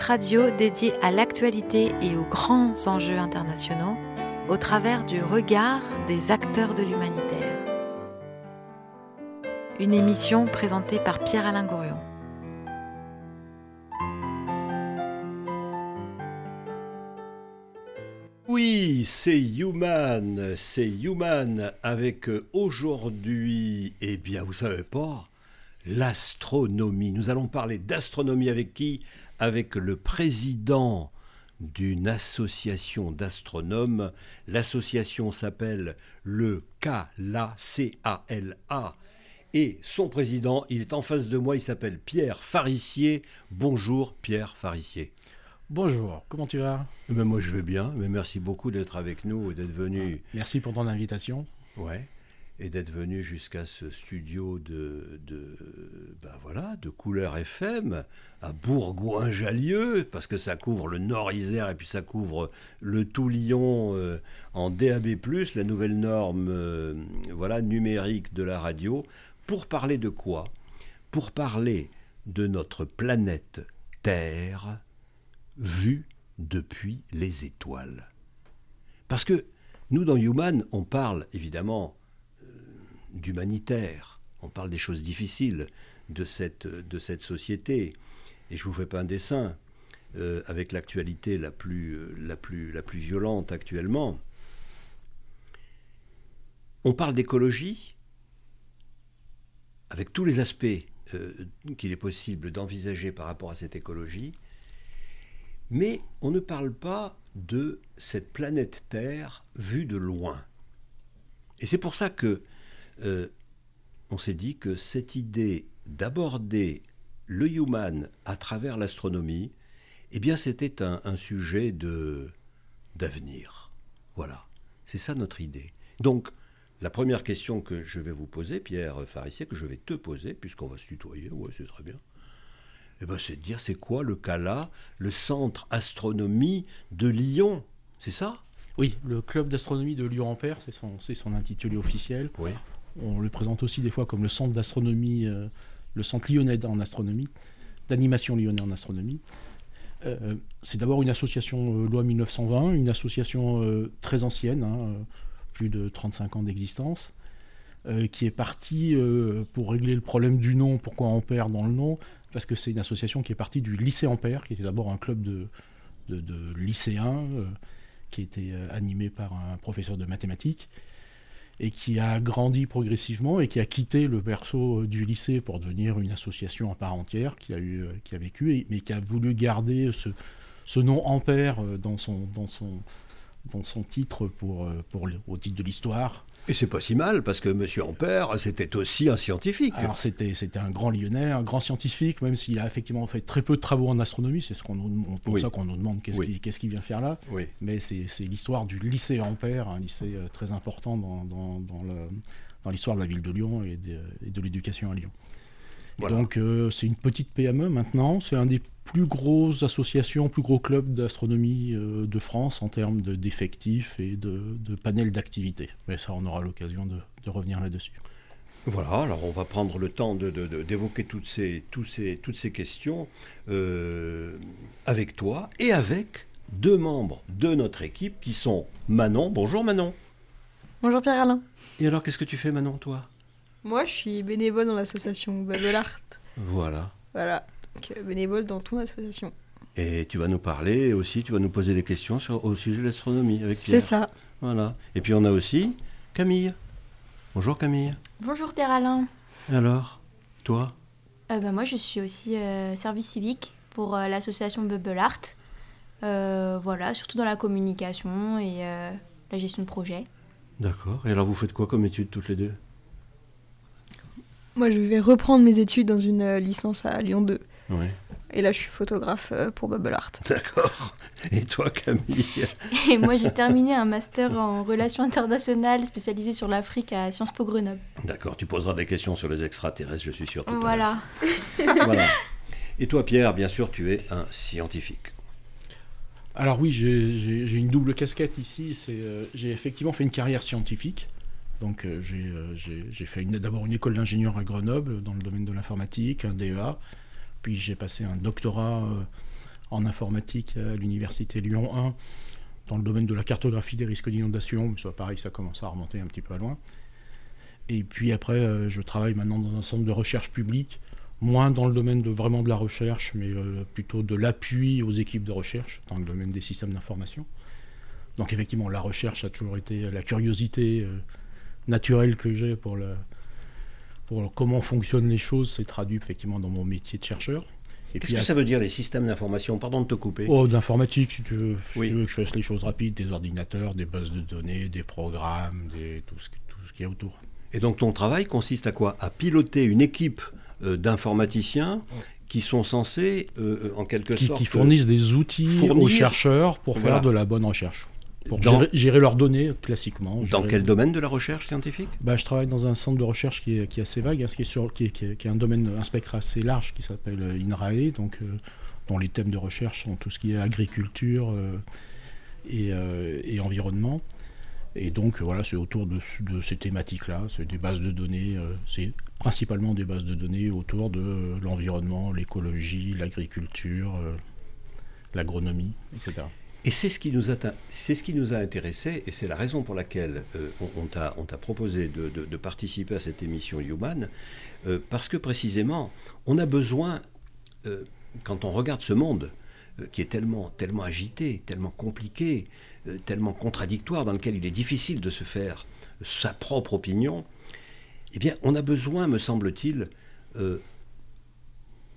Radio dédié à l'actualité et aux grands enjeux internationaux au travers du regard des acteurs de l'humanitaire. Une émission présentée par Pierre-Alain Gourion. Oui, c'est Human, c'est Human avec aujourd'hui, eh bien vous savez pas, l'astronomie. Nous allons parler d'astronomie avec qui? Avec le président d'une association d'astronomes. L'association s'appelle le CALA, C-A-L-A. Et son président, il est en face de moi, il s'appelle Pierre Farissier. Bonjour Pierre Farissier. Bonjour, comment tu vas? Eh ben Moi je vais bien, mais merci beaucoup d'être avec nous et d'être venu. Merci pour ton invitation. Ouais et d'être venu jusqu'à ce studio de, de, ben de couleur FM à Bourgoin-Jallieu, parce que ça couvre le Nord-Isère et puis ça couvre le Tout-Lyon euh, en DAB+, la nouvelle norme euh, voilà, numérique de la radio, pour parler de quoi? Pour parler de notre planète Terre vue depuis les étoiles. Parce que nous, dans Human, on parle évidemment d'humanitaire. On parle des choses difficiles de cette, de cette société. Et je ne vous fais pas un dessin. Euh, avec l'actualité la plus, euh, la plus violente actuellement, on parle d'écologie avec tous les aspects euh, qu'il est possible d'envisager par rapport à cette écologie, mais on ne parle pas de cette planète Terre vue de loin. Et c'est pour ça que euh, on s'est dit que cette idée d'aborder le human à travers l'astronomie, eh bien c'était un, sujet de d'avenir. Voilà, c'est ça notre idée. Donc, la première question que je vais vous poser, Pierre Farissier, que je vais te poser, puisqu'on va se tutoyer, ouais, c'est très bien, eh ben, c'est de dire c'est quoi le CALA, le Centre Astronomie de Lyon, c'est ça? Oui, le Club d'astronomie de Lyon-Ampère, c'est son, son intitulé officiel. Oui. On le présente aussi des fois comme le centre d'astronomie, euh, le centre lyonnais en astronomie, d'animation lyonnais en astronomie. Euh, c'est d'abord une association euh, loi 1920, une association très ancienne, hein, plus de 35 ans d'existence, qui est partie pour régler le problème du nom, pourquoi Ampère dans le nom, parce que c'est une association qui est partie du lycée Ampère, qui était d'abord un club de, de lycéens, qui était animé par un professeur de mathématiques, et qui a grandi progressivement et qui a quitté le berceau du lycée pour devenir une association à part entière, qui a, eu, euh, qui a vécu, mais qui a voulu garder ce, nom Ampère euh, dans son, dans son, titre pour, euh, pour, au titre de l'histoire. Et c'est pas si mal, parce que M. Ampère, c'était aussi un scientifique. Alors c'était, c'était un grand lyonnais, un grand scientifique, même s'il a effectivement fait très peu de travaux en astronomie, c'est ce qu'on nous, pour ça qu'on nous demande qu'est-ce, qu'il, qu'est-ce qu'il vient faire là. Oui. Mais c'est, c'est l'histoire du lycée Ampère, un lycée euh, très important dans, dans, dans, le, dans l'histoire de la ville de Lyon et de, et de l'éducation à Lyon. Donc euh, c'est une petite PME maintenant, c'est un des plus grosses associations, plus gros clubs d'astronomie euh, de France en termes d'effectifs et de, de panel d'activités. Mais ça, on aura l'occasion de, revenir là-dessus. Voilà, alors on va prendre le temps d'évoquer toutes ces, ces, toutes ces questions euh, avec toi et avec deux membres de notre équipe qui sont Manon. Bonjour Manon. Bonjour Pierre-Alain. Et alors qu'est-ce que tu fais Manon, toi? Moi, je suis bénévole dans l'association Babelart. Voilà. Voilà. Euh, bénévole dans ton association. Et tu vas nous parler aussi, tu vas nous poser des questions sur, au sujet de l'astronomie avec Pierre. C'est ça. Voilà. Et puis on a aussi Camille. Bonjour Camille. Bonjour Pierre-Alain. Alors, toi? Euh, bah, Moi je suis aussi euh, service civique pour l'association Bubble Art. voilà, surtout dans la communication et la gestion de projet. D'accord. Et alors vous faites quoi comme études toutes les deux? Moi je vais reprendre mes études dans une licence à Lyon 2. Et là, je suis photographe euh, pour Bubble Art. D'accord. Et toi, Camille? Et moi, j'ai terminé un master en relations internationales spécialisé sur l'Afrique à Sciences Po Grenoble. D'accord. Tu poseras des questions sur les extraterrestres, je suis sûr. voilà. voilà. Et toi, Pierre, bien sûr, tu es un scientifique. Alors oui, j'ai une double casquette ici. Euh, j'ai effectivement fait une carrière scientifique. Donc euh, j'ai fait d'abord une école d'ingénieur à Grenoble dans le domaine de l'informatique, un DEA. Puis j'ai passé un doctorat en informatique à l'université Lyon 1 dans le domaine de la cartographie des risques d'inondation. Ça, pareil, ça commence à remonter un petit peu à loin. Et puis après, je travaille maintenant dans un centre de recherche publique moins dans le domaine de vraiment de la recherche, mais euh, plutôt de l'appui aux équipes de recherche dans le domaine des systèmes d'information. Donc effectivement, la recherche a toujours été la curiosité euh, naturelle que j'ai pour, pour comment fonctionnent les choses, c'est traduit effectivement dans mon métier de chercheur. Qu'est-ce que ça veut dire les systèmes d'information? Pardon de te couper. Oh, d'informatique, si, tu veux, que je fasse les choses rapides, des ordinateurs, des bases de données, des programmes, des, tout, ce, tout ce qui est autour. Et donc ton travail consiste à quoi? À piloter une équipe euh, d'informaticiens qui sont censés, euh, en quelque sorte... Qui fournissent des outils aux chercheurs pour faire de la bonne recherche. Pour gérer, leurs données classiquement. Dans quel domaine de la recherche scientifique? Bah, Je travaille dans un centre de recherche qui est, qui est assez vague, hein, qui, est sur, qui, est, qui, est, un domaine, un spectre assez large qui s'appelle euh, INRAE, donc, dont les thèmes de recherche sont tout ce qui est agriculture et, et, environnement. Et donc voilà, c'est autour de, de ces thématiques-là, c'est des bases de données, c'est principalement des bases de données autour de euh, l'environnement, l'écologie, l'agriculture, euh, l'agronomie, etc. Et c'est ce, qui nous a, c'est ce qui nous a intéressé, et c'est la raison pour laquelle euh, on, t'a, proposé de, participer à cette émission Human, parce que précisément, on a besoin, quand on regarde ce monde, qui est tellement, tellement agité, tellement compliqué, tellement contradictoire, dans lequel il est difficile de se faire sa propre opinion, eh bien, on a besoin, me semble-t-il, euh,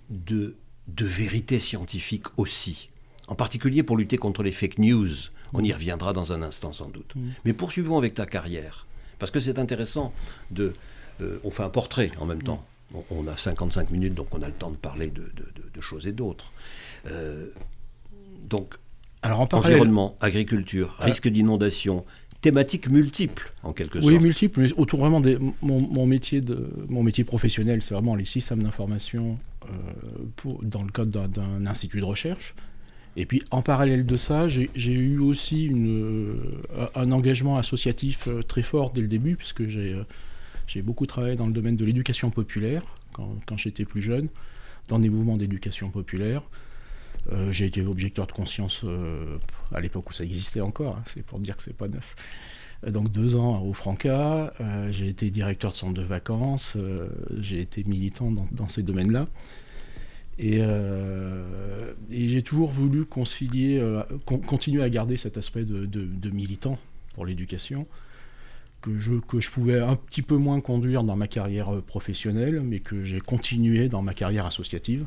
de, de vérité scientifique aussi. En particulier pour lutter contre les fake news. On y reviendra dans un instant sans doute. Mm. Mais poursuivons avec ta carrière. Parce que c'est intéressant de... Euh, on fait un portrait en même mm. temps. On, a 55 minutes, donc on a le temps de parler de, choses et d'autres. Euh, donc, Alors en environnement, agriculture, risque d'inondation, thématiques multiples, en quelque sorte. Oui, multiples, mais autour vraiment de mon, métier, de, mon métier professionnel, c'est vraiment les systèmes d'information euh, dans le cadre d'un institut de recherche. Et puis, en parallèle de ça, j'ai eu aussi euh, un engagement associatif euh, très fort dès le début, puisque j'ai beaucoup travaillé dans le domaine de l'éducation populaire quand, j'étais plus jeune, dans des mouvements d'éducation populaire. Euh, j'ai été objecteur de conscience euh, à l'époque où ça existait encore, hein, c'est pour dire que c'est pas neuf. Euh, donc deux ans au Franca, j'ai été directeur de centre de vacances, j'ai été militant dans, ces domaines-là. Et, j'ai toujours voulu concilier, continuer à garder cet aspect de, militant pour l'éducation, que je, pouvais un petit peu moins conduire dans ma carrière professionnelle, mais que j'ai continué dans ma carrière associative.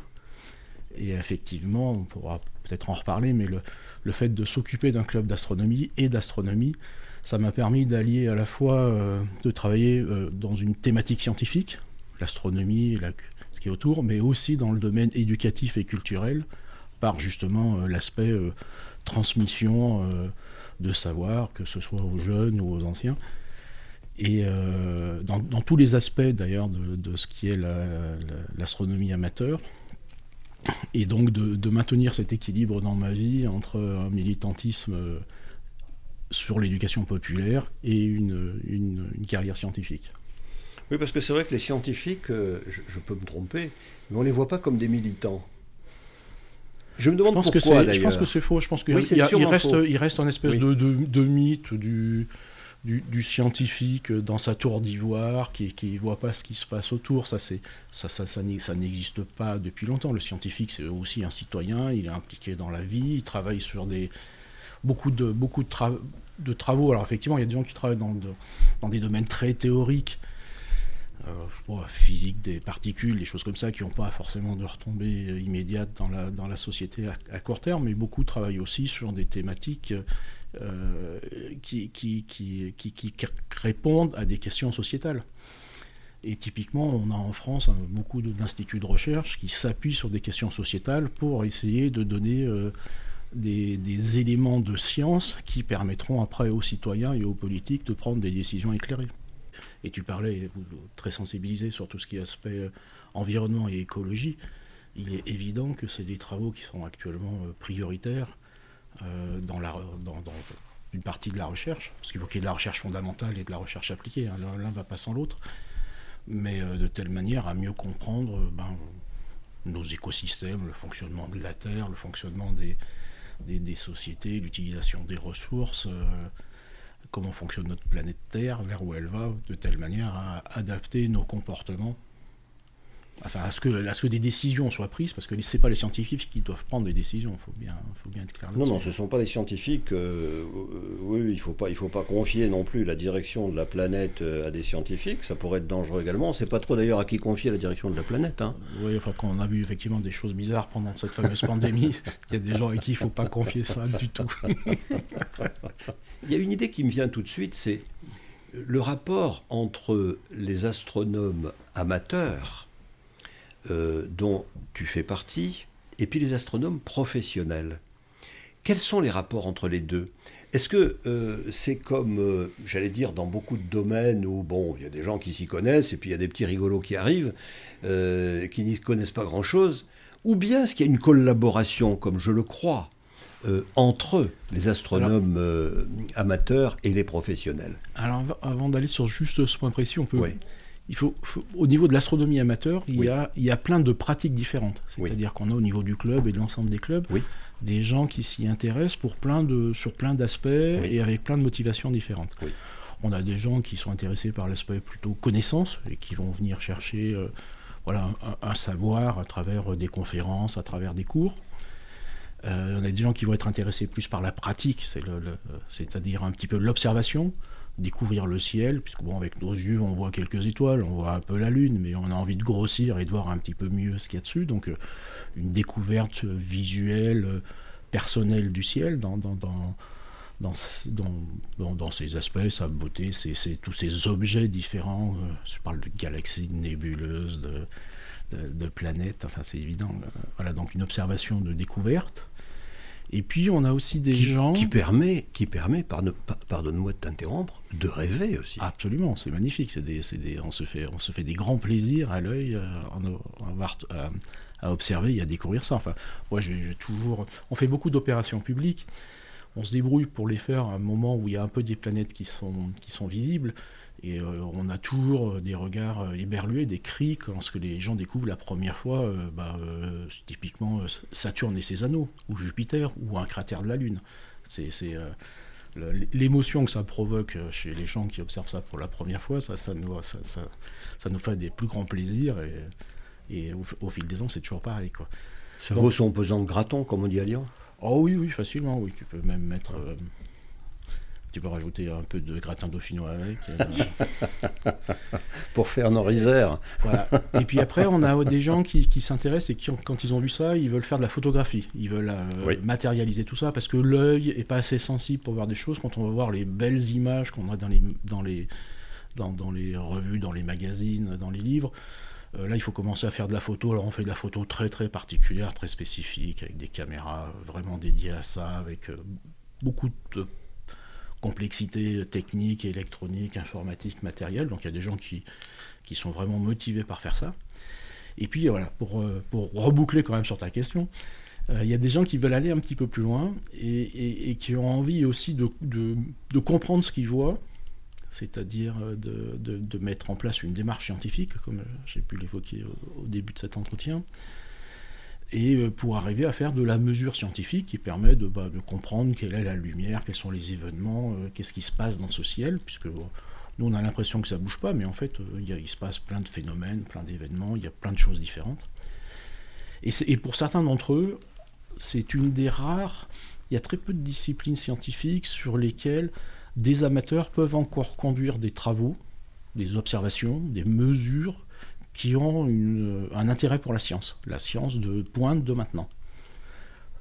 Et effectivement, on pourra peut-être en reparler, mais le, fait de s'occuper d'un club d'astronomie et d'astronomie, ça m'a permis d'allier à la fois euh, de travailler euh, dans une thématique scientifique, l'astronomie, ce autour, mais aussi dans le domaine éducatif et culturel, par justement euh, l'aspect transmission de savoir, que ce soit aux jeunes ou aux anciens. Et dans, tous les aspects d'ailleurs de, ce qui est l'astronomie amateur, et donc de, maintenir cet équilibre dans ma vie entre un militantisme euh, sur l'éducation populaire et une, carrière scientifique. Oui, parce que c'est vrai que les scientifiques, euh, je, peux me tromper, mais on ne les voit pas comme des militants. Je me demande pourquoi d'ailleurs. Je pense que c'est faux. Je pense qu'il reste, il reste un espèce de, de, mythe du, du, scientifique dans sa tour d'ivoire qui ne voit pas ce qui se passe autour. Ça, ça, ça, ça, n'existe pas depuis longtemps. Le scientifique, c'est aussi un citoyen, il est impliqué dans la vie, il travaille sur des, beaucoup, de, beaucoup de, de travaux. Alors effectivement, il y a des gens qui travaillent dans, dans des domaines très théoriques. Euh, physique des particules, des choses comme ça, qui n'ont pas forcément de retombées immédiates dans la, société à, court terme, mais beaucoup travaillent aussi sur des thématiques euh, qui, répondent à des questions sociétales. Et typiquement, on a en France hein, beaucoup d'instituts de recherche qui s'appuient sur des questions sociétales pour essayer de donner euh, des, éléments de science qui permettront après aux citoyens et aux politiques de prendre des décisions éclairées. Et tu parlais, vous, très sensibilisé sur tout ce qui est aspect euh, environnement et écologie. Il est évident que c'est des travaux qui sont actuellement prioritaires euh, dans, une partie de la recherche, parce qu'il faut qu'il y ait de la recherche fondamentale et de la recherche appliquée, hein. l'un ne va pas sans l'autre, mais euh, de telle manière à mieux comprendre ben, nos écosystèmes, le fonctionnement de la Terre, le fonctionnement des, sociétés, l'utilisation des ressources, comment fonctionne notre planète Terre, vers où elle va, de telle manière à adapter nos comportements enfin, à ce, que, à ce que des décisions soient prises, parce que ce n'est pas les scientifiques qui doivent prendre des décisions, il faut bien, faut bien être clair Non, non, ce ne sont pas les scientifiques. Euh, euh, oui, il ne faut, pas, faut pas confier non plus la direction de la planète euh, à des scientifiques, ça pourrait être dangereux également. On ne sait pas trop d'ailleurs à qui confier la direction de la planète. Hein. Oui, enfin, quand on a vu effectivement des choses bizarres pendant cette fameuse pandémie, il y a des gens à qui il ne faut pas confier ça du tout. il y a une idée qui me vient tout de suite, c'est le rapport entre les astronomes amateurs euh, dont tu fais partie, et puis les astronomes professionnels. Quels sont les rapports entre les deux? Est-ce que euh, c'est comme, euh, j'allais dire, dans beaucoup de domaines où, bon, il y a des gens qui s'y connaissent, et puis il y a des petits rigolos qui arrivent, qui n'y connaissent pas grand-chose, ou bien est-ce qu'il y a une collaboration, comme je le crois, entre les astronomes amateurs et les professionnels? Alors, avant d'aller sur juste ce point précis, on peut il faut, au niveau de l'astronomie amateur, il, y a, il y a plein de pratiques différentes. C'est-à-dire qu'on a au niveau du club et de l'ensemble des clubs des gens qui s'y intéressent pour plein de, sur plein d'aspects et avec plein de motivations différentes. On a des gens qui sont intéressés par l'aspect plutôt connaissance et qui vont venir chercher euh, voilà, un, savoir à travers des conférences, à travers des cours. Euh, on a des gens qui vont être intéressés plus par la pratique, c'est-à-dire un petit peu l'observation découvrir le ciel, puisque bon, avec nos yeux, on voit quelques étoiles, on voit un peu la Lune, mais on a envie de grossir et de voir un petit peu mieux ce qu'il y a dessus. Donc, euh, une découverte visuelle, euh, personnelle du ciel dans, ses aspects, sa beauté, c'est tous ces objets différents. Euh, je parle de galaxies, de nébuleuses, de, de planètes, enfin, c'est évident. voilà, donc une observation de découverte. Et puis on a aussi des gens qui permet, qui permet, pardonne-moi de t'interrompre, de rêver aussi. Absolument, c'est magnifique. C'est des, des, on se fait, on se fait des grands plaisirs à l'œil euh, à, observer et à découvrir ça. Enfin, moi j'ai toujours, on fait beaucoup d'opérations publiques. On se débrouille pour les faire à un moment où il y a un peu des planètes qui sont, qui sont visibles. Et euh, on a toujours euh, des regards euh, éberlués, des cris lorsque les gens découvrent la première fois, bah, typiquement Saturne et ses anneaux, ou Jupiter, ou un cratère de la Lune. C'est l'émotion que ça provoque chez les gens qui observent ça pour la première fois, ça, ça, nous, ça, ça, nous fait des plus grands plaisirs. Et, au, fil des ans, c'est toujours pareil. Quoi. Ça vaut son pesant de graton, comme on dit à Lyon? Oh oui, oui, facilement, oui. Tu peux même mettre tu peux rajouter un peu de gratin dauphinois avec. Euh. Pour faire nos Voilà. Et puis après, on a des gens qui, s'intéressent et qui, quand ils ont vu ça, ils veulent faire de la photographie. Ils veulent euh, matérialiser tout ça parce que l'œil est pas assez sensible pour voir des choses. Quand on va voir les belles images qu'on a dans les, dans les, dans, les revues, dans les magazines, dans les livres, euh, là, il faut commencer à faire de la photo. Alors, on fait de la photo très très particulière, très spécifique, avec des caméras vraiment dédiées à ça, avec beaucoup de complexité technique, électronique, informatique, matérielle. Donc il y a des gens qui, qui sont vraiment motivés par faire ça. Et puis voilà, pour, euh, pour reboucler quand même sur ta question, euh, il y a des gens qui veulent aller un petit peu plus loin et, qui ont envie aussi de, de, comprendre ce qu'ils voient, c'est-à-dire euh, de, de, mettre en place une démarche scientifique, comme j'ai pu l'évoquer au, début de cet entretien, et euh, pour arriver à faire de la mesure scientifique qui permet de, bah, comprendre quelle est la lumière, quels sont les événements, euh, qu'est-ce qui se passe dans ce ciel, puisque nous on a l'impression que ça bouge pas, mais en fait euh, il, se passe plein de phénomènes, plein d'événements, il y a plein de choses différentes. Et pour certains d'entre eux, c'est une des rares, il y a très peu de disciplines scientifiques sur lesquelles des amateurs peuvent encore conduire des travaux, des observations, des mesures qui ont un intérêt pour la science, la science de pointe de maintenant.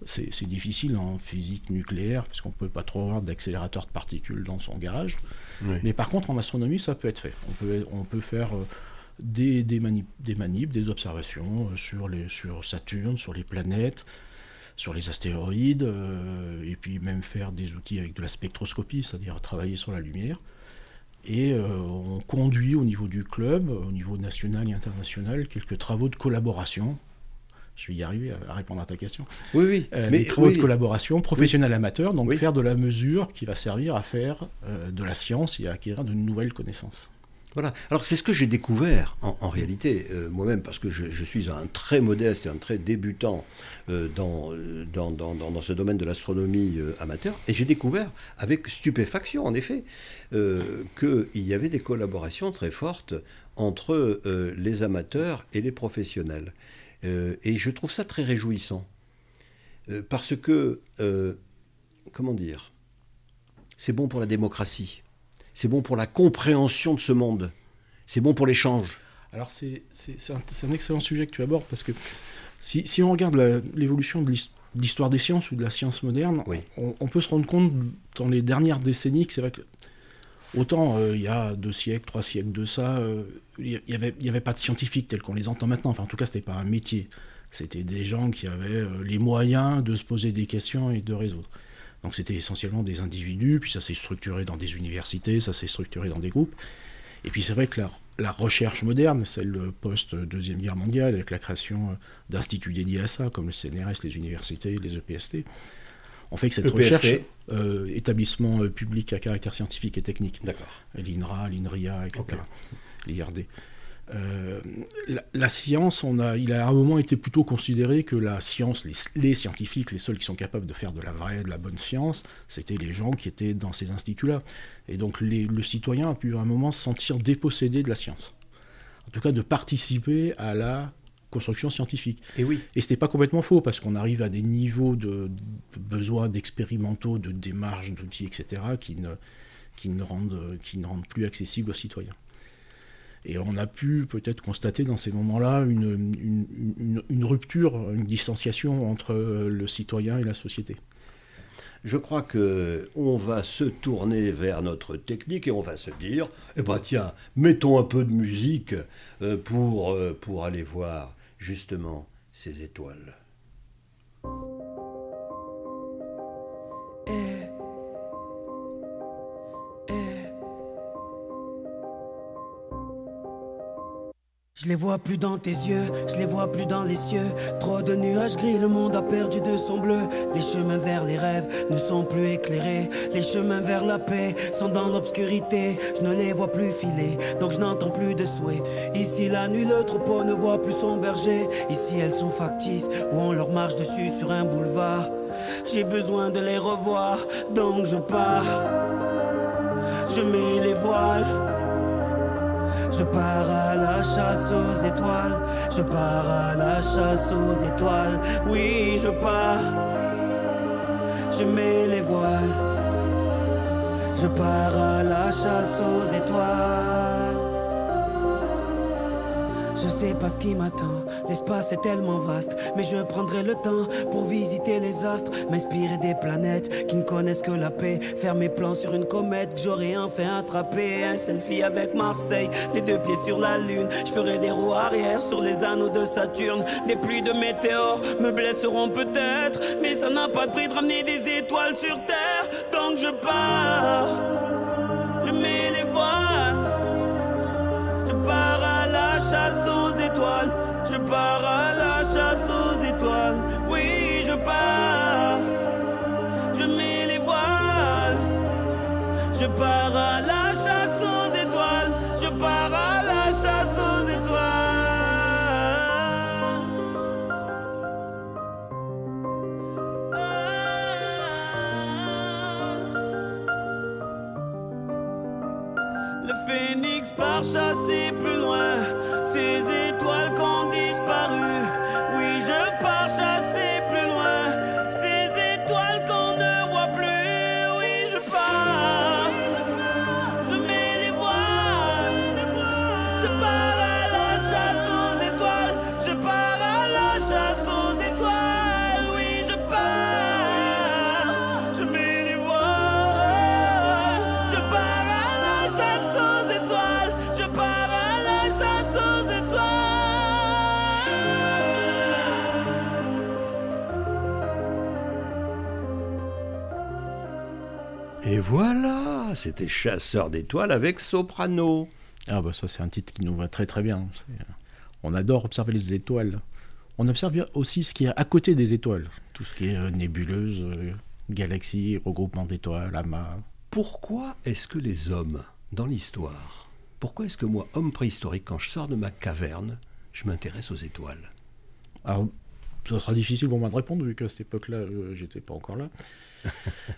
C'est difficile en physique nucléaire, puisqu'on ne peut pas trop avoir d'accélérateur de particules dans son garage. Mais par contre, en astronomie, ça peut être fait. On peut, on peut faire euh, des, des, des manips, des observations euh, sur, les, sur Saturne, sur les planètes, sur les astéroïdes, euh, et puis même faire des outils avec de la spectroscopie, c'est-à-dire travailler sur la lumière. Et euh, on conduit au niveau du club, au niveau national et international, quelques travaux de collaboration. Je vais y arriver à répondre à ta question. Oui, oui. Euh, des travaux de collaboration professionnels amateurs, donc faire de la mesure qui va servir à faire euh, de la science et à acquérir de nouvelles connaissances. Voilà. Alors c'est ce que j'ai découvert en, réalité euh, moi-même parce que je, suis un très modeste et un très débutant euh, dans, dans, ce domaine de l'astronomie euh, amateur et j'ai découvert avec stupéfaction en effet qu'il y avait des collaborations très fortes entre les amateurs et les professionnels. et je trouve ça très réjouissant parce que, comment dire, c'est bon pour la démocratie c'est bon pour la compréhension de ce monde, c'est bon pour l'échange. Alors c'est un, excellent sujet que tu abordes parce que si, on regarde l'évolution de l'histoire des sciences ou de la science moderne, on, peut se rendre compte dans les dernières décennies que c'est vrai que autant euh, il y a deux siècles, trois siècles de ça, euh, il n'y avait, avait, pas de scientifiques tels qu'on les entend maintenant. Enfin en tout cas c'était pas un métier. C'était des gens qui avaient euh, les moyens de se poser des questions et de résoudre. Donc c'était essentiellement des individus, puis ça s'est structuré dans des universités, ça s'est structuré dans des groupes. Et puis c'est vrai que la, recherche moderne, celle post-deuxième guerre mondiale, avec la création euh, d'instituts dédiés à ça, comme le CNRS, les universités, les EPST, on fait que cette e recherche, euh, établissement euh, public à caractère scientifique et technique, l'INRA, l'INRIA, etc., l'IRD, euh, la, science, on a, il a à un moment été plutôt considéré que la science, les, scientifiques, les seuls qui sont capables de faire de la vraie, de la bonne science, c'était les gens qui étaient dans ces instituts-là. Et donc le citoyen a pu à un moment se sentir dépossédé de la science. En tout cas, de participer à la construction scientifique. Et oui. Et c'était pas complètement faux, parce qu'on arrive à des niveaux de, de besoins d'expérimentaux, de démarches, d'outils, etc., qui ne, qui, ne rendent, qui ne rendent plus accessibles aux citoyens. Et on a pu peut-être constater dans ces moments-là une, une, rupture, une distanciation entre le citoyen et la société. Je crois que on va se tourner vers notre technique et on va se dire, eh ben tiens, mettons un peu de musique euh, pour, euh, pour aller voir justement ces étoiles. Je les vois plus dans tes yeux, je les vois plus dans les cieux. Trop de nuages gris, le monde a perdu de son bleu. Les chemins vers les rêves ne sont plus éclairés. Les chemins vers la paix sont dans l'obscurité. Je ne les vois plus filer, donc je n'entends plus de souhaits. Ici la nuit, le troupeau ne voit plus son berger. Ici elles sont factices, ou on leur marche dessus sur un boulevard. J'ai besoin de les revoir, donc je pars. Je mets les voiles. Je pars à la chasse aux étoiles. Je pars à la chasse aux étoiles. Oui, je pars. Je mets les voiles. Je pars à la chasse aux étoiles. Je sais pas ce qui m'attend, l'espace est tellement vaste, mais je prendrai le temps pour visiter les astres, m'inspirer des planètes qui ne connaissent que la paix, faire mes plans sur une comète que j'aurais enfin attrapé, un selfie avec Marseille, les deux pieds sur la lune, je ferai des roues arrière sur les anneaux de Saturne, des pluies de météores me blesseront peut-être, mais ça n'a pas de prix de ramener des étoiles sur Terre, donc je pars, à la chasse je pars à la chasse aux étoiles. Oui, je pars. Je mets les voiles. Je pars à la chasse aux étoiles. Je pars à la chasse aux étoiles. Le phénix part chasser plus voilà, c'était Chasseur d'étoiles avec Soprano. Ah bah ça c'est un titre qui nous va très très bien. On adore observer les étoiles. On observe aussi ce qui est à côté des étoiles. Tout ce qui est euh, nébuleuse, euh, galaxie, regroupement d'étoiles, amas. Pourquoi est-ce que les hommes, dans l'histoire, pourquoi est-ce que moi, homme préhistorique, quand je sors de ma caverne, je m'intéresse aux étoiles? Alors, ça sera difficile pour moi de répondre, vu qu'à cette époque-là, je j'étais pas encore là.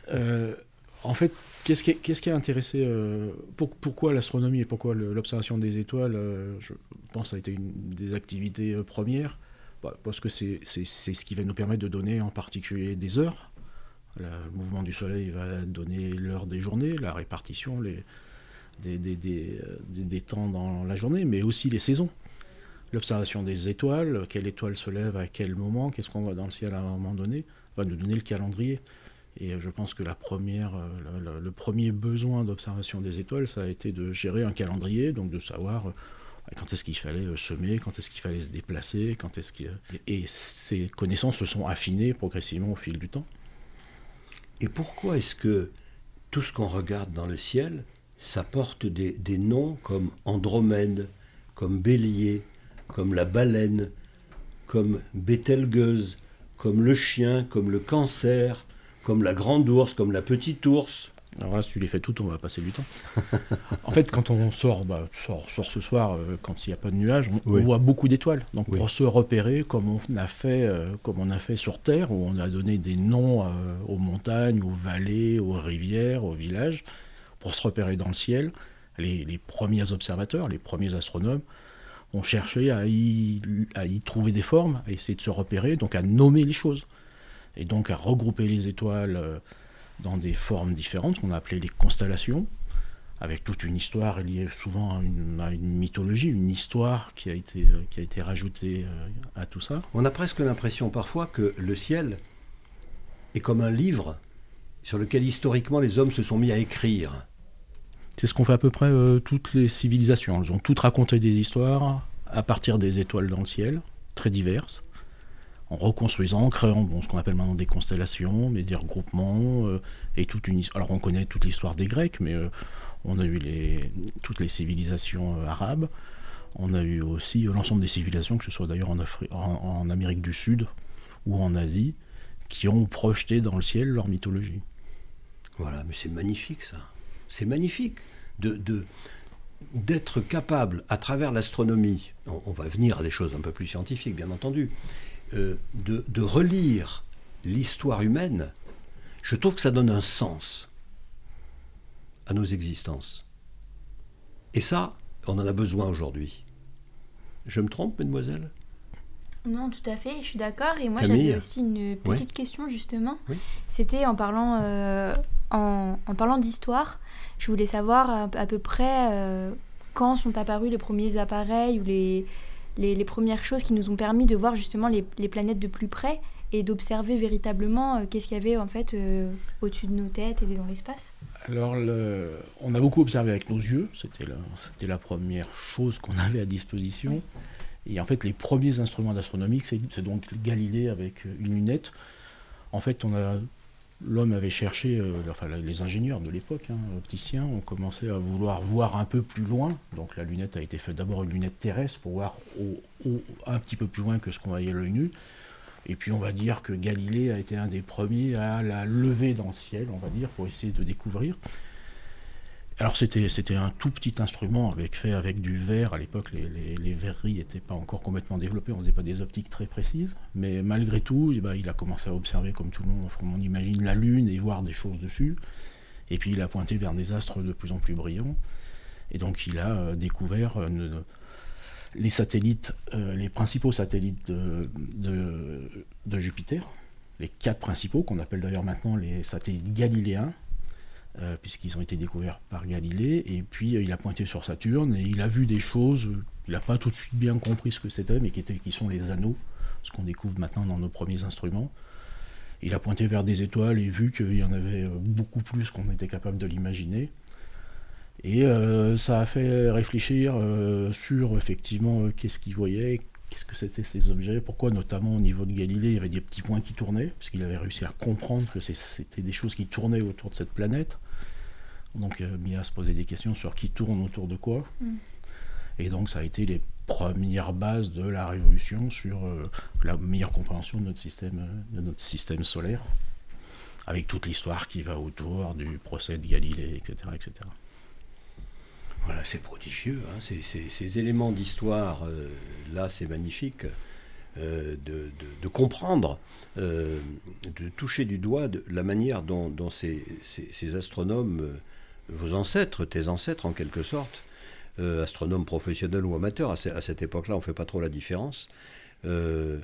Euh, en fait, qu'est-ce qui, a intéressé euh, pour- Pourquoi l'astronomie et pourquoi l'observation des étoiles euh, Je pense que ça a été une des activités euh, premières, Bah, parce que c'est ce qui va nous permettre de donner en particulier des heures. Le mouvement du Soleil va donner l'heure des journées, la répartition des temps dans la journée, mais aussi les saisons. L'observation des étoiles, quelle étoile se lève à quel moment, qu'est-ce qu'on voit dans le ciel à un moment donné, va nous donner le calendrier. Et euh, je pense que euh, le, premier besoin d'observation des étoiles, ça a été de gérer un calendrier, donc de savoir euh, quand est-ce qu'il fallait semer, quand est-ce qu'il fallait se déplacer, quand est-ce qu'il... Et ces connaissances se sont affinées progressivement au fil du temps. Et pourquoi est-ce que tout ce qu'on regarde dans le ciel, ça porte des, des noms comme Andromède, comme Bélier, comme la baleine, comme Bételgeuse, comme le chien, comme le cancer, comme la grande ours, comme la petite ours Alors là, si tu les fais toutes, on va passer du temps. en fait, quand on sort, bah, sort, sort ce soir, euh, quand il n'y a pas de nuages, on, voit beaucoup d'étoiles. Donc Oui. pour se repérer, comme on a fait, euh, comme on a fait sur Terre, où on a donné des noms euh, aux montagnes, aux vallées, aux rivières, aux villages, pour se repérer dans le ciel, les, les premiers observateurs, les premiers astronomes, ont cherché à y, à y trouver des formes, à essayer de se repérer, donc à nommer les choses. Et donc à regrouper les étoiles euh, dans des formes différentes, qu'on a appelées les constellations, avec toute une histoire liée souvent à une, à une mythologie, une histoire qui a été, euh, qui a été rajoutée euh, à tout ça. On a presque l'impression parfois que le ciel est comme un livre sur lequel historiquement les hommes se sont mis à écrire. C'est ce qu'ont fait à peu près euh, toutes les civilisations. Elles ont toutes raconté des histoires à partir des étoiles dans le ciel, très diverses, en reconstruisant, en créant bon, ce qu'on appelle maintenant des constellations, mais des regroupements, euh, et toute une his- Alors on connaît toute l'histoire des Grecs, mais euh, on a eu les, toutes les civilisations euh, arabes. On a eu aussi l'ensemble des civilisations, que ce soit d'ailleurs en, Amérique du Sud ou en Asie, qui ont projeté dans le ciel leur mythologie. Voilà, mais c'est magnifique ça. C'est magnifique de, d'être capable, à travers l'astronomie, on, on va venir à des choses un peu plus scientifiques, bien entendu, euh, de, de relire l'histoire humaine. Je trouve que ça donne un sens à nos existences. Et ça, on en a besoin aujourd'hui. Je me trompe, mademoiselle Non, tout à fait, je suis d'accord. Et moi, j'avais aussi une petite question, justement. Oui. C'était en parlant, euh, en, en parlant d'histoire, je voulais savoir à, à peu près euh, quand sont apparus les premiers appareils ou les, les, les premières choses qui nous ont permis de voir justement les, les planètes de plus près et d'observer véritablement euh, qu'est-ce qu'il y avait en fait euh, au-dessus de nos têtes et dans l'espace. Alors, le- on a beaucoup observé avec nos yeux, c'était la, c'était la première chose qu'on avait à disposition. Et en fait, les premiers instruments d'astronomie, c'est, c'est donc Galilée avec une lunette. En fait, on a, l'homme avait cherché, euh, enfin les ingénieurs de l'époque, hein, opticiens, ont commencé à vouloir voir un peu plus loin. Donc la lunette a été faite d'abord une lunette terrestre pour voir un petit peu plus loin que ce qu'on voyait à l'œil nu. Et puis on va dire que Galilée a été un des premiers à la lever dans le ciel, on va dire, pour essayer de découvrir. Alors c'était, un tout petit instrument avec, fait avec du verre. À l'époque, les, verreries n'étaient pas encore complètement développées, on ne faisait pas des optiques très précises. Mais malgré tout, eh ben, il a commencé à observer, comme tout le monde, on imagine, la Lune et voir des choses dessus. Et puis il a pointé vers des astres de plus en plus brillants. Et donc il a euh, découvert euh, les satellites, euh, les principaux satellites de Jupiter, les quatre principaux, qu'on appelle d'ailleurs maintenant les satellites galiléens, euh, puisqu'ils ont été découverts par Galilée. Et puis euh, il a pointé sur Saturne et il a vu des choses, il n'a pas tout de suite bien compris ce que c'était, mais qui, étaient, qui sont les anneaux, ce qu'on découvre maintenant dans nos premiers instruments. Il a pointé vers des étoiles et vu qu'il y en avait euh, beaucoup plus qu'on était capable de l'imaginer. Et ça a fait réfléchir sur effectivement qu'est-ce qu'il voyait, qu'est-ce que c'était ces objets, pourquoi notamment au niveau de Galilée il y avait des petits points qui tournaient, puisqu'il avait réussi à comprendre que c'était des choses qui tournaient autour de cette planète. Donc euh, mis à se poser des questions sur qui tourne autour de quoi. Mm. Et donc ça a été les premières bases de la révolution sur euh, la meilleure compréhension de notre système, euh, de notre système solaire, avec toute l'histoire qui va autour du procès de Galilée, etc. etc. Voilà, c'est prodigieux. hein. Ces, ces- ces éléments d'histoire, euh, là, c'est magnifique euh, de, de- de comprendre, euh, de toucher du doigt de la manière dont, dont ces, ces- ces astronomes, euh, vos ancêtres, tes ancêtres en quelque sorte, euh, astronomes professionnels ou amateurs, à, ce- à cette époque-là, on ne fait pas trop la différence, euh,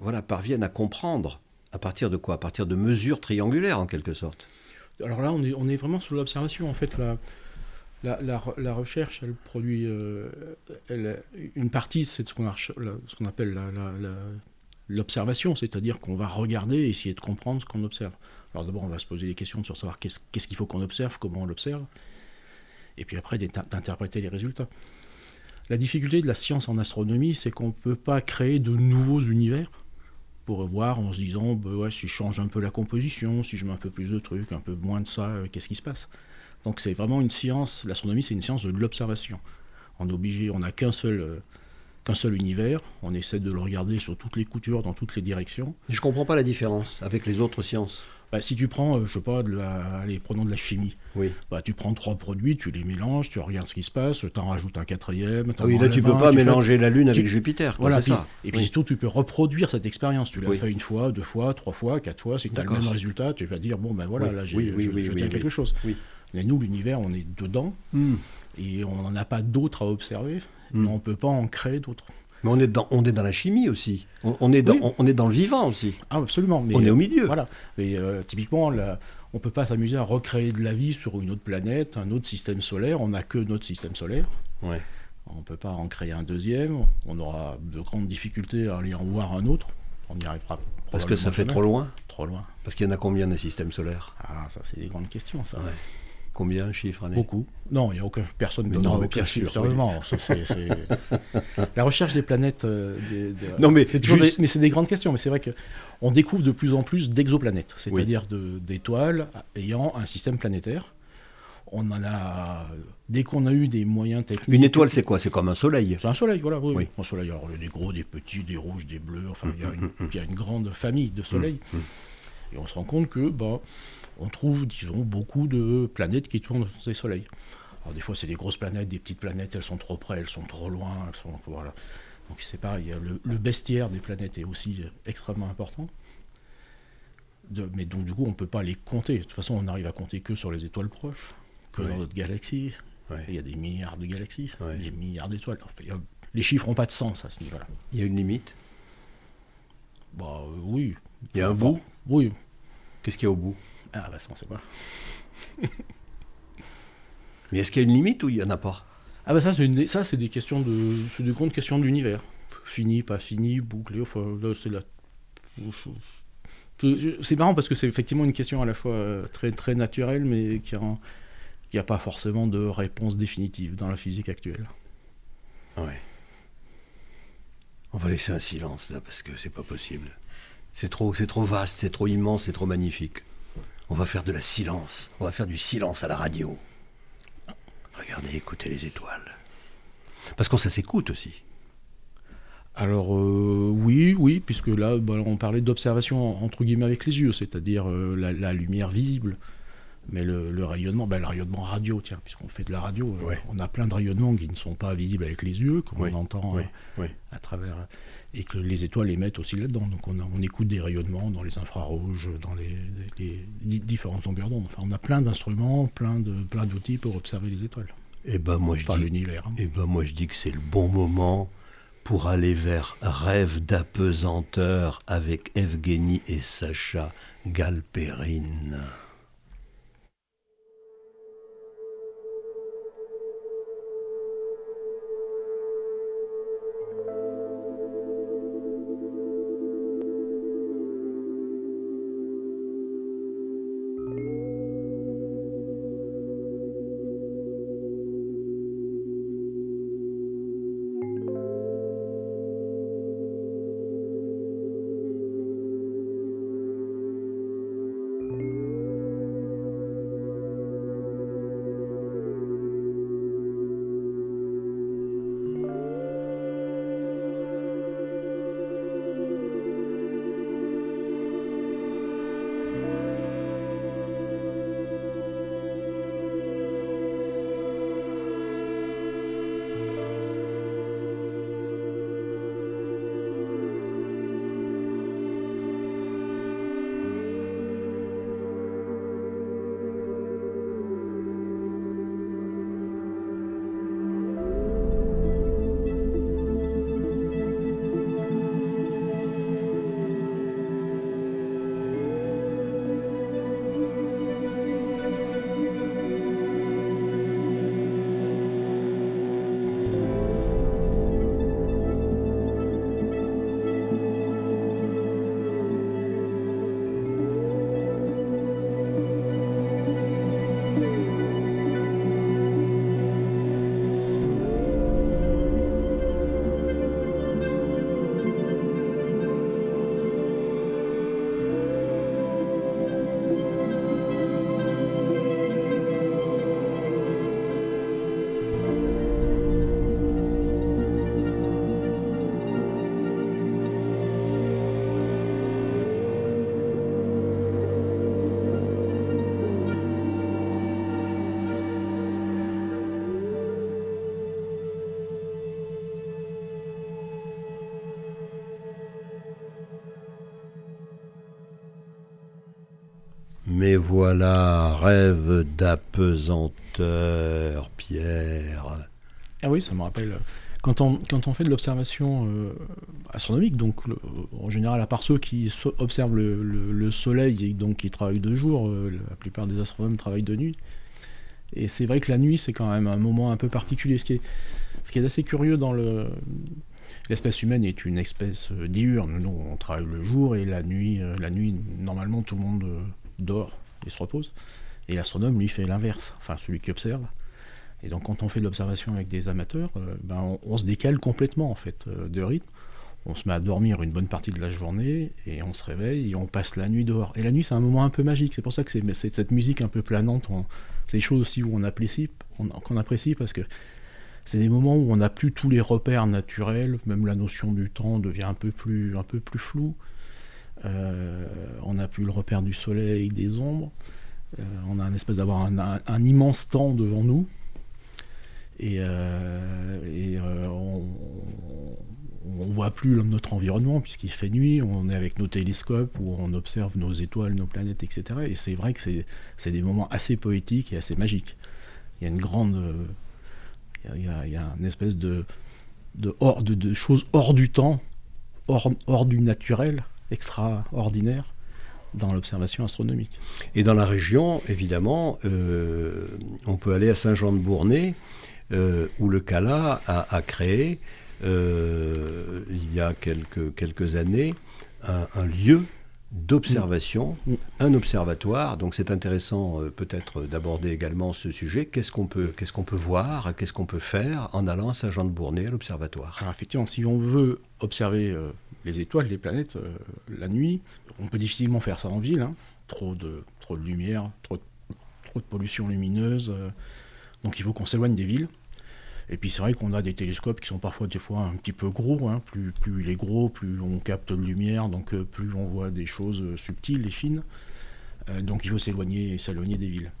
voilà, parviennent à comprendre à partir de quoi? À partir de mesures triangulaires en quelque sorte. Alors là, on est, vraiment sous l'observation. En fait, la, la, la re- la recherche, elle produit euh, une partie, c'est ce qu'on appelle la- l'observation, c'est-à-dire qu'on va regarder et essayer de comprendre ce qu'on observe. Alors d'abord, on va se poser des questions sur savoir qu'est-ce qu'il faut qu'on observe, comment on l'observe, et puis après d'interpréter les résultats. La difficulté de la science en astronomie, c'est qu'on ne peut pas créer de nouveaux univers pour voir en se disant, bah si je change un peu la composition, si je mets un peu plus de trucs, un peu moins de ça, euh, qu'est-ce qui se passe? Donc c'est vraiment une science, l'astronomie c'est une science de l'observation. On est on n'a qu'un seul, euh, qu'un seul univers, on essaie de le regarder sur toutes les coutures, dans toutes les directions. Je ne comprends pas la différence avec les autres sciences. Bah, si tu prends, euh, je sais pas, de la, allez, prenons de la chimie. Oui. Bah, tu prends trois produits, tu les mélanges, tu regardes ce qui se passe, tu en rajoutes un quatrième. Ah oui, là tu peux pas tu fais- mélanger la Lune avec tu- Jupiter. Voilà, puis- ça. et puis Oui. surtout, tu peux reproduire cette expérience. Tu l'as Oui. fait une fois, deux fois, trois fois, quatre fois. Si tu as le même résultat, tu vas dire bon, ben voilà, là, j'ai, je, tiens quelque chose. Oui. Mais nous, l'univers, on est dedans Hmm. et on n'en a pas d'autres à observer. Mais on ne peut pas en créer d'autres. Mais on est dans, on est dans la chimie aussi. On, on est dans, Oui. on, on est dans le vivant aussi. Ah, absolument. Mais, on est au milieu. Voilà. Mais euh, typiquement, on ne peut pas s'amuser à recréer de la vie sur une autre planète, un autre système solaire. On n'a que notre système solaire. Ouais. On ne peut pas en créer un deuxième. On aura de grandes difficultés à aller en voir un autre. On y arrivera. Parce que ça fait jamais. trop loin. Trop loin. Parce qu'il y en a combien des systèmes solaires? Ah, ça, c'est des grandes questions, ça. Ouais. Combien un chiffre année Beaucoup. Non, il n'y a aucun. Personne ne mais aucun chiffre, sûr, oui. sérieusement. La recherche des planètes. euh, des- des- Non, mais c'est juste- des- mais c'est des grandes questions. Mais c'est vrai que on découvre de plus en plus d'exoplanètes, c'est-à-dire d'étoiles ayant un système planétaire. On en a. Dès qu'on a eu des moyens techniques. Une étoile, c'est quoi? C'est comme un soleil. C'est un soleil, voilà. Oui, Oui. Un soleil. Alors, il y a des gros, des petits, des rouges, des bleus. Enfin, il y a Mm, une, il y a une grande famille de soleils. Et on se rend compte que, bah, on trouve, disons, beaucoup de planètes qui tournent dans ces soleils. Alors, des fois, c'est des grosses planètes, des petites planètes, elles sont trop près, elles sont trop loin. Elles sont, voilà. Donc, c'est pareil. a Le, le bestiaire des planètes est aussi extrêmement important. De- mais donc, du coup, on ne peut pas les compter. De toute façon, on n'arrive à compter que sur les étoiles proches, que Ouais. dans notre galaxie. Ouais. Il y a des milliards de galaxies, Ouais. des milliards d'étoiles. Enfin, a- les chiffres n'ont pas de sens à ce niveau-là. Il y a une limite? Bah euh, oui. Il y a un bout? Oui. Qu'est-ce qu'il y a au bout? Ah bah ça on sait pas. Mais est-ce qu'il y a une limite ou il n'y en a pas? Ah bah ça c'est une ça c'est des questions de c'est des grandes questions de l'univers. Fini, pas fini, bouclé. Enfin là c'est la. C'est marrant parce que c'est effectivement une question à la fois euh, très très naturelle mais qui a qui a pas forcément de réponse définitive dans la physique actuelle. Ouais. On va laisser un silence là parce que c'est pas possible. C'est trop, vaste, c'est trop immense, c'est trop magnifique. On va faire de la silence. On va faire du silence à la radio. Regardez, écoutez les étoiles. Parce que ça s'écoute aussi. Alors euh, oui, oui, puisque là, bah, on parlait d'observation entre guillemets avec les yeux, c'est-à-dire euh, la lumière visible. Mais le, le rayonnement, bah, le rayonnement radio, tiens, puisqu'on fait de la radio, euh, Ouais. on a plein de rayonnements qui ne sont pas visibles avec les yeux, qu'on Oui, entend oui, euh, oui. à travers, et que les étoiles émettent aussi là-dedans. Donc on, a- on écoute des rayonnements dans les infrarouges, dans les, les- les di- différentes longueurs d'onde. Enfin, on a plein d'instruments, plein de plein d'outils pour observer les étoiles, Eh ben moi je dis, l'univers. hein. eh ben moi je dis que c'est le bon moment pour aller vers Rêve d'apesanteur avec Evgeny et Sacha Galperine. Mais voilà, rêve d'apesanteur, Pierre. Ah oui, ça me rappelle. Quand on, quand on fait de l'observation euh, astronomique, donc en général, à part ceux qui observent le, soleil et donc qui travaillent de jour, euh, la plupart des astronomes travaillent de nuit. Et c'est vrai que la nuit, c'est quand même un moment un peu particulier. Ce qui est, ce qui est assez curieux dans le. L'espèce humaine est une espèce euh, diurne. Nous, on travaille le jour et la nuit, la nuit normalement, tout le monde dort et se repose. Et l'astronome, lui, fait l'inverse, enfin celui qui observe. Et donc quand on fait de l'observation avec des amateurs, euh, ben, on, se décale complètement en fait euh, de rythme. On se met à dormir une bonne partie de la journée et on se réveille et on passe la nuit dehors. Et la nuit, c'est un moment un peu magique. C'est pour ça que c'est cette musique un peu planante. C'est des choses aussi où on apprécie, qu'on apprécie parce que c'est des moments où on n'a plus tous les repères naturels, même la notion du temps devient un peu plus, un peu plus floue. Euh, on n'a plus le repère du soleil, des ombres. on a un espèce d'avoir un, immense temps devant nous et, euh, euh, on, ne voit plus notre environnement puisqu'il fait nuit, on est avec nos télescopes où on observe nos étoiles, nos planètes, etc. Et c'est vrai que c'est des moments assez poétiques et assez magiques. Il y a une grande, il y a, une espèce de, de, choses hors du temps, hors du naturel, extraordinaire dans l'observation astronomique. Et dans la région, évidemment, euh, on peut aller à Saint-Jean-de-Bournay, euh, où le CALA a, créé, euh, il y a quelques, quelques années, un, lieu d'observation, mm. Mm. un observatoire. Donc c'est intéressant euh, peut-être d'aborder également ce sujet. Qu'est-ce qu'on peut, qu'est-ce qu'on peut voir, qu'est-ce qu'on peut faire en allant à Saint-Jean-de-Bournay à l'observatoire? Alors effectivement, si on veut observer les étoiles, les planètes la nuit, on peut difficilement faire ça en ville. Hein. Trop, de, trop de lumière, trop, trop de pollution lumineuse. donc il faut qu'on s'éloigne des villes. Et puis c'est vrai qu'on a des télescopes qui sont parfois des fois un petit peu gros. Hein. Plus, plus il est gros, plus on capte de lumière, donc euh, plus on voit des choses euh, subtiles et fines. Euh, donc il faut s'éloigner et s'éloigner des villes.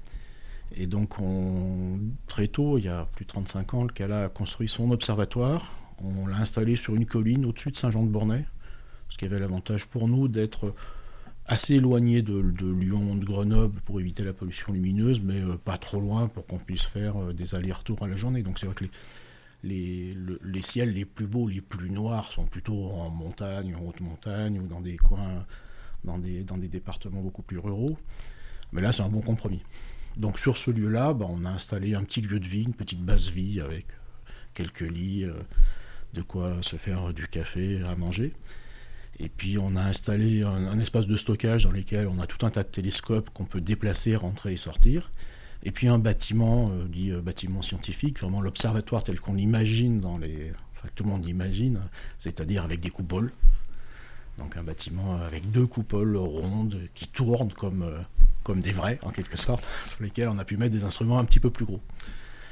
Et donc on, très tôt, il y a plus de 35 ans, le CALA a construit son observatoire. On l'a installé sur une colline au-dessus de Saint-Jean-de-Bornay, ce qui avait l'avantage pour nous d'être assez éloigné de, Lyon, de Grenoble pour éviter la pollution lumineuse, mais euh, pas trop loin pour qu'on puisse faire euh, des allers-retours à la journée. Donc c'est vrai que les, les, ciels les plus beaux, les plus noirs sont plutôt en montagne, en haute montagne ou dans des coins, dans des, départements beaucoup plus ruraux. Mais là, c'est un bon compromis. Donc sur ce lieu-là, bah, on a installé un petit lieu de vie, une petite base vie avec quelques lits, euh, de quoi se faire du café à manger. Et puis on a installé un, espace de stockage dans lequel on a tout un tas de télescopes qu'on peut déplacer, rentrer et sortir. Et puis un bâtiment, euh, dit euh, bâtiment scientifique, vraiment l'observatoire tel qu'on l'imagine dans les. Enfin, tout le monde l'imagine, c'est-à-dire avec des coupoles. Donc un bâtiment avec deux coupoles rondes qui tournent comme, euh, comme des vrais, en quelque sorte, sur lesquels on a pu mettre des instruments un petit peu plus gros.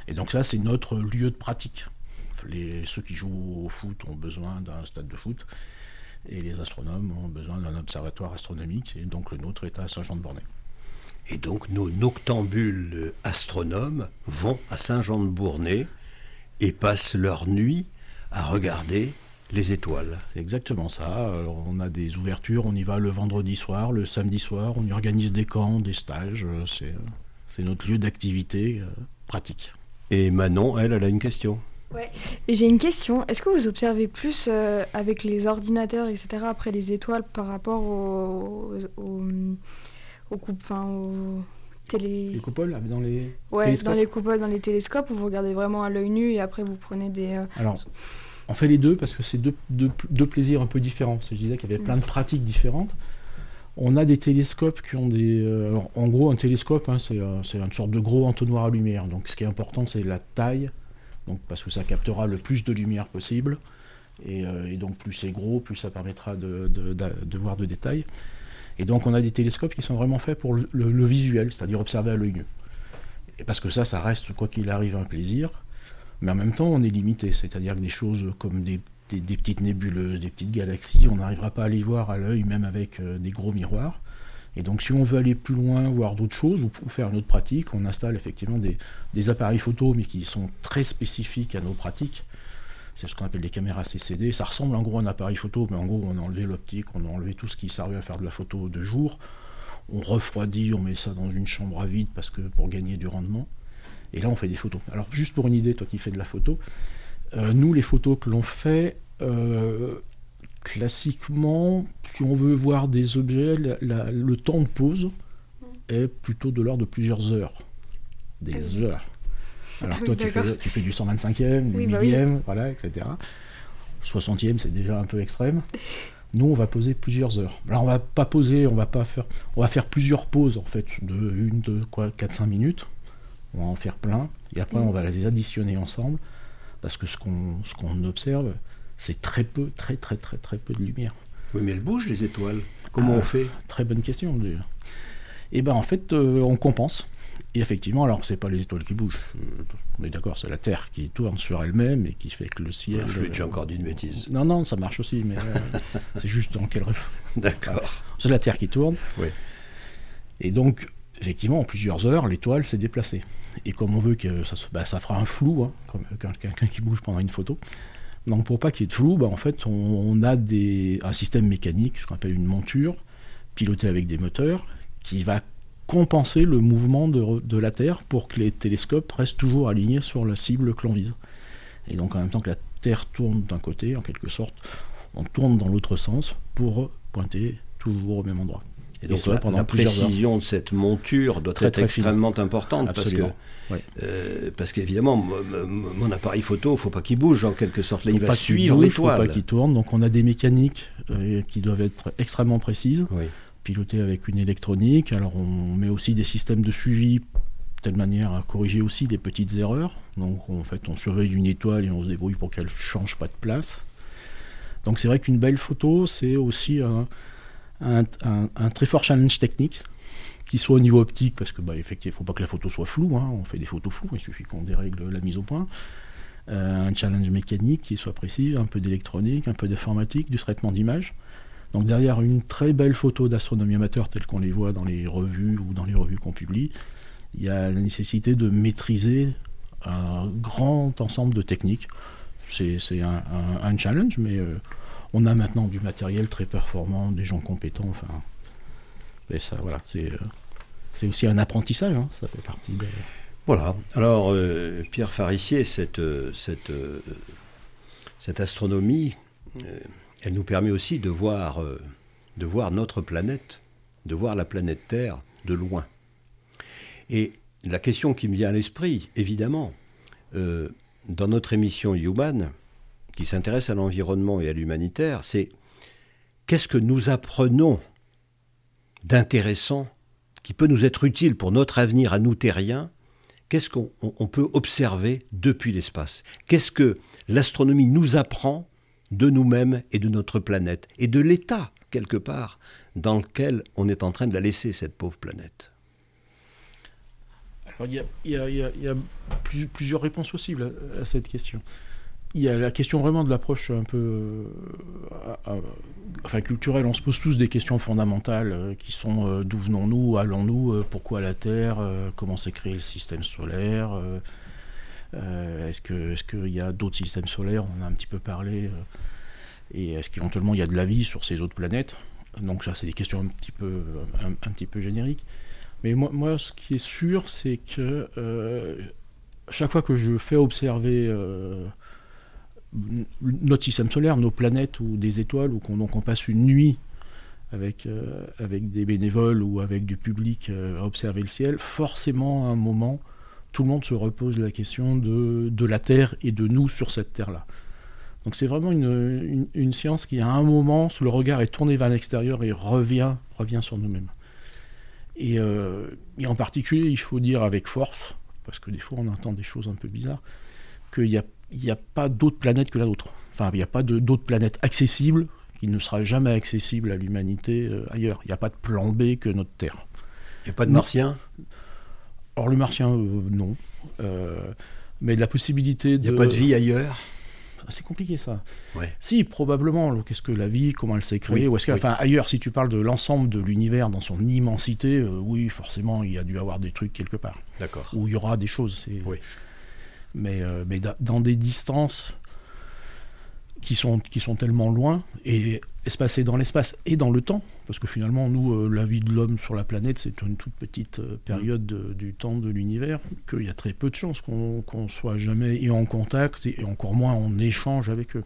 Et donc ça, c'est notre lieu de pratique. Les, ceux qui jouent au foot ont besoin d'un stade de foot et les astronomes ont besoin d'un observatoire astronomique, et donc le nôtre est à Saint-Jean-de-Bornay. Et donc nos noctambules astronomes vont à Saint-Jean-de-Bournay et passent leur nuit à regarder les étoiles. C'est exactement ça. on a des ouvertures, on y va le vendredi soir, le samedi soir, on y organise des camps, des stages. C'est notre lieu d'activité euh, pratique. Et Manon, elle, elle a une question. Ouais. J'ai une question. Est-ce que vous observez plus euh, avec les ordinateurs, etc., après les étoiles par rapport aux, aux, aux, enfin, aux télé... Les coupoles dans les Ouais, dans les coupoles, dans les télescopes, où vous regardez vraiment à l'œil nu et après vous prenez des... Euh, Alors, on fait les deux parce que c'est deux, deux, deux, plaisirs un peu différents. Je disais qu'il y avait plein de pratiques différentes. On a des télescopes qui ont des... Euh, alors, en gros, un télescope, hein, c'est une sorte de gros entonnoir à lumière. Donc, ce qui est important, c'est la taille parce que ça captera le plus de lumière possible. Et, euh, donc plus c'est gros, plus ça permettra de, voir de détails. Et donc on a des télescopes qui sont vraiment faits pour le, visuel, c'est-à-dire observer à l'œil nu. Et parce que ça, ça reste, quoi qu'il arrive, un plaisir. Mais en même temps, on est limité. C'est-à-dire que des choses comme des, petites nébuleuses, des petites galaxies, on n'arrivera pas à les voir à l'œil, même avec euh, des gros miroirs. Et donc si on veut aller plus loin, voir d'autres choses, ou, faire une autre pratique, on installe effectivement des, appareils photo, mais qui sont très spécifiques à nos pratiques. C'est ce qu'on appelle des caméras CCD. Ça ressemble en gros à un appareil photo, mais en gros on a enlevé l'optique, on a enlevé tout ce qui servait à faire de la photo de jour. on refroidit, on met ça dans une chambre à vide parce que pour gagner du rendement. Et là, on fait des photos. Alors, juste pour une idée, toi qui fais de la photo, euh, nous, les photos que l'on fait, euh, classiquement, si on veut voir des objets, le temps de pause est plutôt de l'ordre de plusieurs heures. Des ah heures. Alors ah toi, tu, fais, du 125e, du bah millième, voilà, etc. 60e, c'est déjà un peu extrême. Nous, on va poser plusieurs heures. Alors, on va pas poser, on va pas faire, on va faire plusieurs pauses en fait, de une, deux, quoi, 4-5 minutes. On va en faire plein, et après, on va les additionner ensemble, parce que ce qu'on, ce qu'on observe, c'est très peu, très, très, très, très peu de lumière. Oui, mais elles bougent les étoiles. Comment on ah, fait? Très bonne question. Et eh ben, en fait, euh, on compense. Et effectivement, alors c'est pas les étoiles qui bougent, euh, on est d'accord, c'est la Terre qui tourne sur elle-même et qui fait que le ciel. je lui ai encore dit une bêtise. Non, non, ça marche aussi, mais euh, c'est juste dans quel D'accord. C'est la Terre qui tourne. Oui. Et donc, effectivement, en plusieurs heures, l'étoile s'est déplacée. Et comme on veut que ça, bah, ça fera un flou, hein, comme quelqu'un qui bouge pendant une photo. Donc pour pas qu'il y ait de flou, bah, en fait, on, a un système mécanique, ce qu'on appelle une monture, pilotée avec des moteurs, qui va compenser le mouvement de, la Terre pour que les télescopes restent toujours alignés sur la cible que l'on vise. Et donc en même temps que la Terre tourne d'un côté, en quelque sorte, on tourne dans l'autre sens pour pointer toujours au même endroit. Et donc la, précision de cette monture doit être extrêmement importante parce que euh, parce qu'évidemment mon appareil photo, il faut pas qu'il bouge en quelque sorte. Là, il va suivre l'étoile. Il faut pas qu'il tourne. Donc on a des mécaniques euh, qui doivent être extrêmement précises. Oui piloté avec une électronique. Alors on met aussi des systèmes de suivi de telle manière à corriger aussi des petites erreurs. Donc en fait on surveille une étoile et on se débrouille pour qu'elle ne change pas de place. Donc c'est vrai qu'une belle photo c'est aussi un, très fort challenge technique qui soit au niveau optique parce que bah, effectivement il ne faut pas que la photo soit floue, hein. on fait des photos floues, il suffit qu'on dérègle la mise au point. Euh, un challenge mécanique qui soit précis, un peu d'électronique, un peu d'informatique, du traitement d'image. Donc derrière une très belle photo d'astronomie amateur telle qu'on les voit dans les revues ou dans les revues qu'on publie, il y a la nécessité de maîtriser un grand ensemble de techniques. C'est un, challenge, mais euh, on a maintenant du matériel très performant, des gens compétents. Enfin, ça, voilà, c'est euh, aussi un apprentissage. Hein, ça fait partie. Voilà. Alors, euh, Pierre Farissier, cette, cette astronomie elle nous permet aussi de voir, euh, de voir notre planète, de voir la planète Terre de loin. Et la question qui me vient à l'esprit, évidemment, euh, dans notre émission Human, qui s'intéresse à l'environnement et à l'humanitaire, c'est qu'est-ce que nous apprenons d'intéressant qui peut nous être utile pour notre avenir à nous terriens? Qu'est-ce qu'on peut observer depuis l'espace? Qu'est-ce que l'astronomie nous apprend de nous-mêmes et de notre planète, et de l'état, quelque part, dans lequel on est en train de la laisser, cette pauvre planète? Alors, il y a, plusieurs réponses possibles à, cette question. Il y a la question vraiment de l'approche un peu euh, enfin, culturelle. On se pose tous des questions fondamentales euh, qui sont euh, d'où venons-nous, allons-nous, pourquoi la Terre, comment s'est créé le système solaire euh, est-ce qu'il est y a d'autres systèmes solaires? On a un petit peu parlé. Euh, et est-ce qu'éventuellement il y a de la vie sur ces autres planètes? Donc ça, c'est des questions un petit peu, un, petit peu génériques. Mais moi, moi, ce qui est sûr, c'est que euh, chaque fois que je fais observer notre système solaire, nos planètes ou des étoiles, ou qu'on passe une nuit avec, avec des bénévoles ou avec du public à observer le ciel, forcément à un moment, tout le monde se repose la question de, la Terre et de nous sur cette Terre-là. Donc c'est vraiment une, science qui, à un moment, le regard est tourné vers l'extérieur et revient, revient sur nous-mêmes. Euh, et, en particulier, il faut dire avec force, parce que des fois on entend des choses un peu bizarres, qu'il n'y a, a pas d'autre planète que la nôtre. Enfin, il n'y a pas d'autre planète accessible qui ne sera jamais accessible à l'humanité euh, ailleurs. Il n'y a pas de plan B que notre Terre. Il n'y a pas de martiens? Or, le martien, euh, non. Euh, mais la possibilité de. Il n'y a pas de vie ailleurs? C'est compliqué ça. Ouais. Si, probablement. Qu'est-ce que la vie Comment elle s'est créée Ou est-ce enfin, ailleurs, si tu parles de l'ensemble de l'univers dans son immensité, euh, oui, forcément, il y a dû avoir des trucs quelque part. D'accord. Où il y aura des choses. Oui. Mais, mais dans des distances qui sont, qui sont tellement loin et espacés dans l'espace et dans le temps, parce que finalement, nous, euh, la vie de l'homme sur la planète, c'est une toute petite euh, période du temps de l'univers, qu'il y a très peu de chances qu'on soit jamais en contact et encore moins en échange avec eux.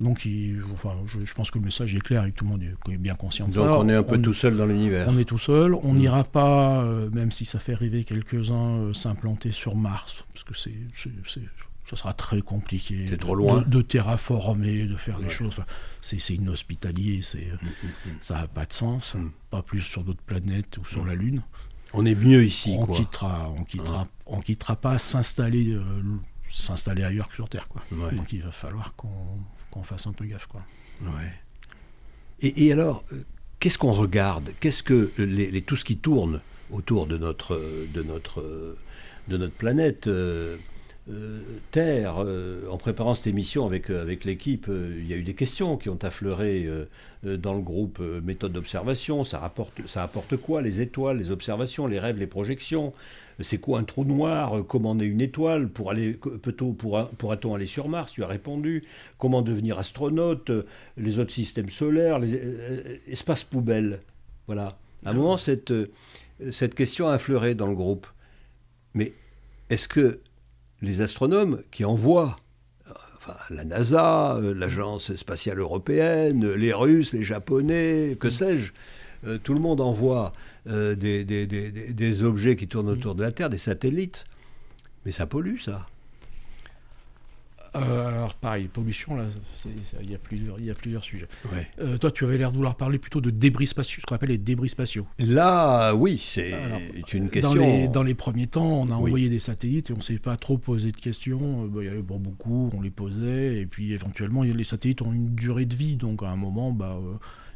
Donc, enfin, je, pense que le message est clair et tout le monde est bien conscient de ça. Donc, on est un peu tout seul dans l'univers. On est tout seul. On mm. n'ira pas, euh, même si ça fait rêver quelques-uns, s'implanter sur Mars, parce que c'est ça sera très compliqué. C'est trop loin. De, terraformer, de faire des choses. c'est inhospitalier, c'est, mm, mm, mm. ça n'a pas de sens. Pas plus sur d'autres planètes ou sur la Lune. On est mieux ici. On quoi. quittera, on quittera, on quittera pas s'installer, euh, s'installer ailleurs que sur Terre, quoi. Donc il va falloir qu'on, fasse un peu gaffe, quoi. Ouais. Et, alors, euh, qu'est-ce qu'on regarde? Qu'est-ce que les, tout ce qui tourne autour de notre, de notre, de notre planète euh, Terre, euh, en préparant cette émission avec, avec l'équipe, il y a eu des questions qui ont affleuré dans le groupe méthode d'observation. Ça, rapporte, ça apporte quoi? Les étoiles, les observations, les rêves, les projections? C'est quoi un trou noir? Comment est une étoile? Pour aller, pourra-t-on aller sur Mars? Tu as répondu. Comment devenir astronaute? Les autres systèmes solaires les, Espace poubelle Voilà. À un moment, cette, cette question a affleuré dans le groupe. Mais est-ce que les astronomes qui envoient enfin, la NASA, euh, l'Agence spatiale européenne, les Russes, les Japonais, que mm. sais-je, euh, tout le monde envoie euh, des, des, objets qui tournent autour de la Terre, des satellites. Mais ça pollue, ça. Euh, alors pareil, pollution, là, il y, a plusieurs, y a plusieurs sujets. Euh, toi, tu avais l'air de vouloir parler plutôt de débris spatiaux, ce qu'on appelle les débris spatiaux. Là, oui, c'est une question. Dans les, dans les, premiers temps, on a envoyé des satellites et on ne s'est pas trop posé de questions. Bah, il y avait bon, beaucoup, on les posait, et puis éventuellement, les satellites ont une durée de vie, donc à un moment, bah,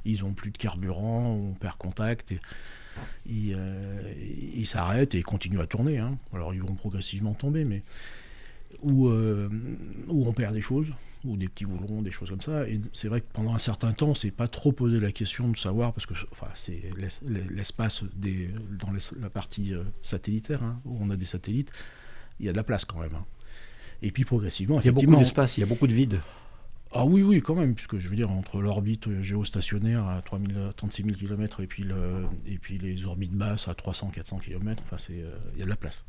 ils ont plus de carburant, on perd contact. Et, ils s'arrêtent et ils continuent à tourner. Hein. Alors ils vont progressivement tomber, mais où, euh, où on perd des choses, ou des petits boulons, des choses comme ça. Et c'est vrai que pendant un certain temps, on s'est pas trop posé la question de savoir, parce que enfin, c'est l'espace des, dans la partie euh, satellitaire, hein, où on a des satellites, il y a de la place quand même. Hein. Et puis progressivement, il y a beaucoup d'espace, il y a beaucoup de vide. Ah oui, oui, quand même, puisque je veux dire, entre l'orbite géostationnaire à 3000, 36 000 km et puis, le, et puis les orbites basses à 300-400 km, enfin, euh, il y a de la place.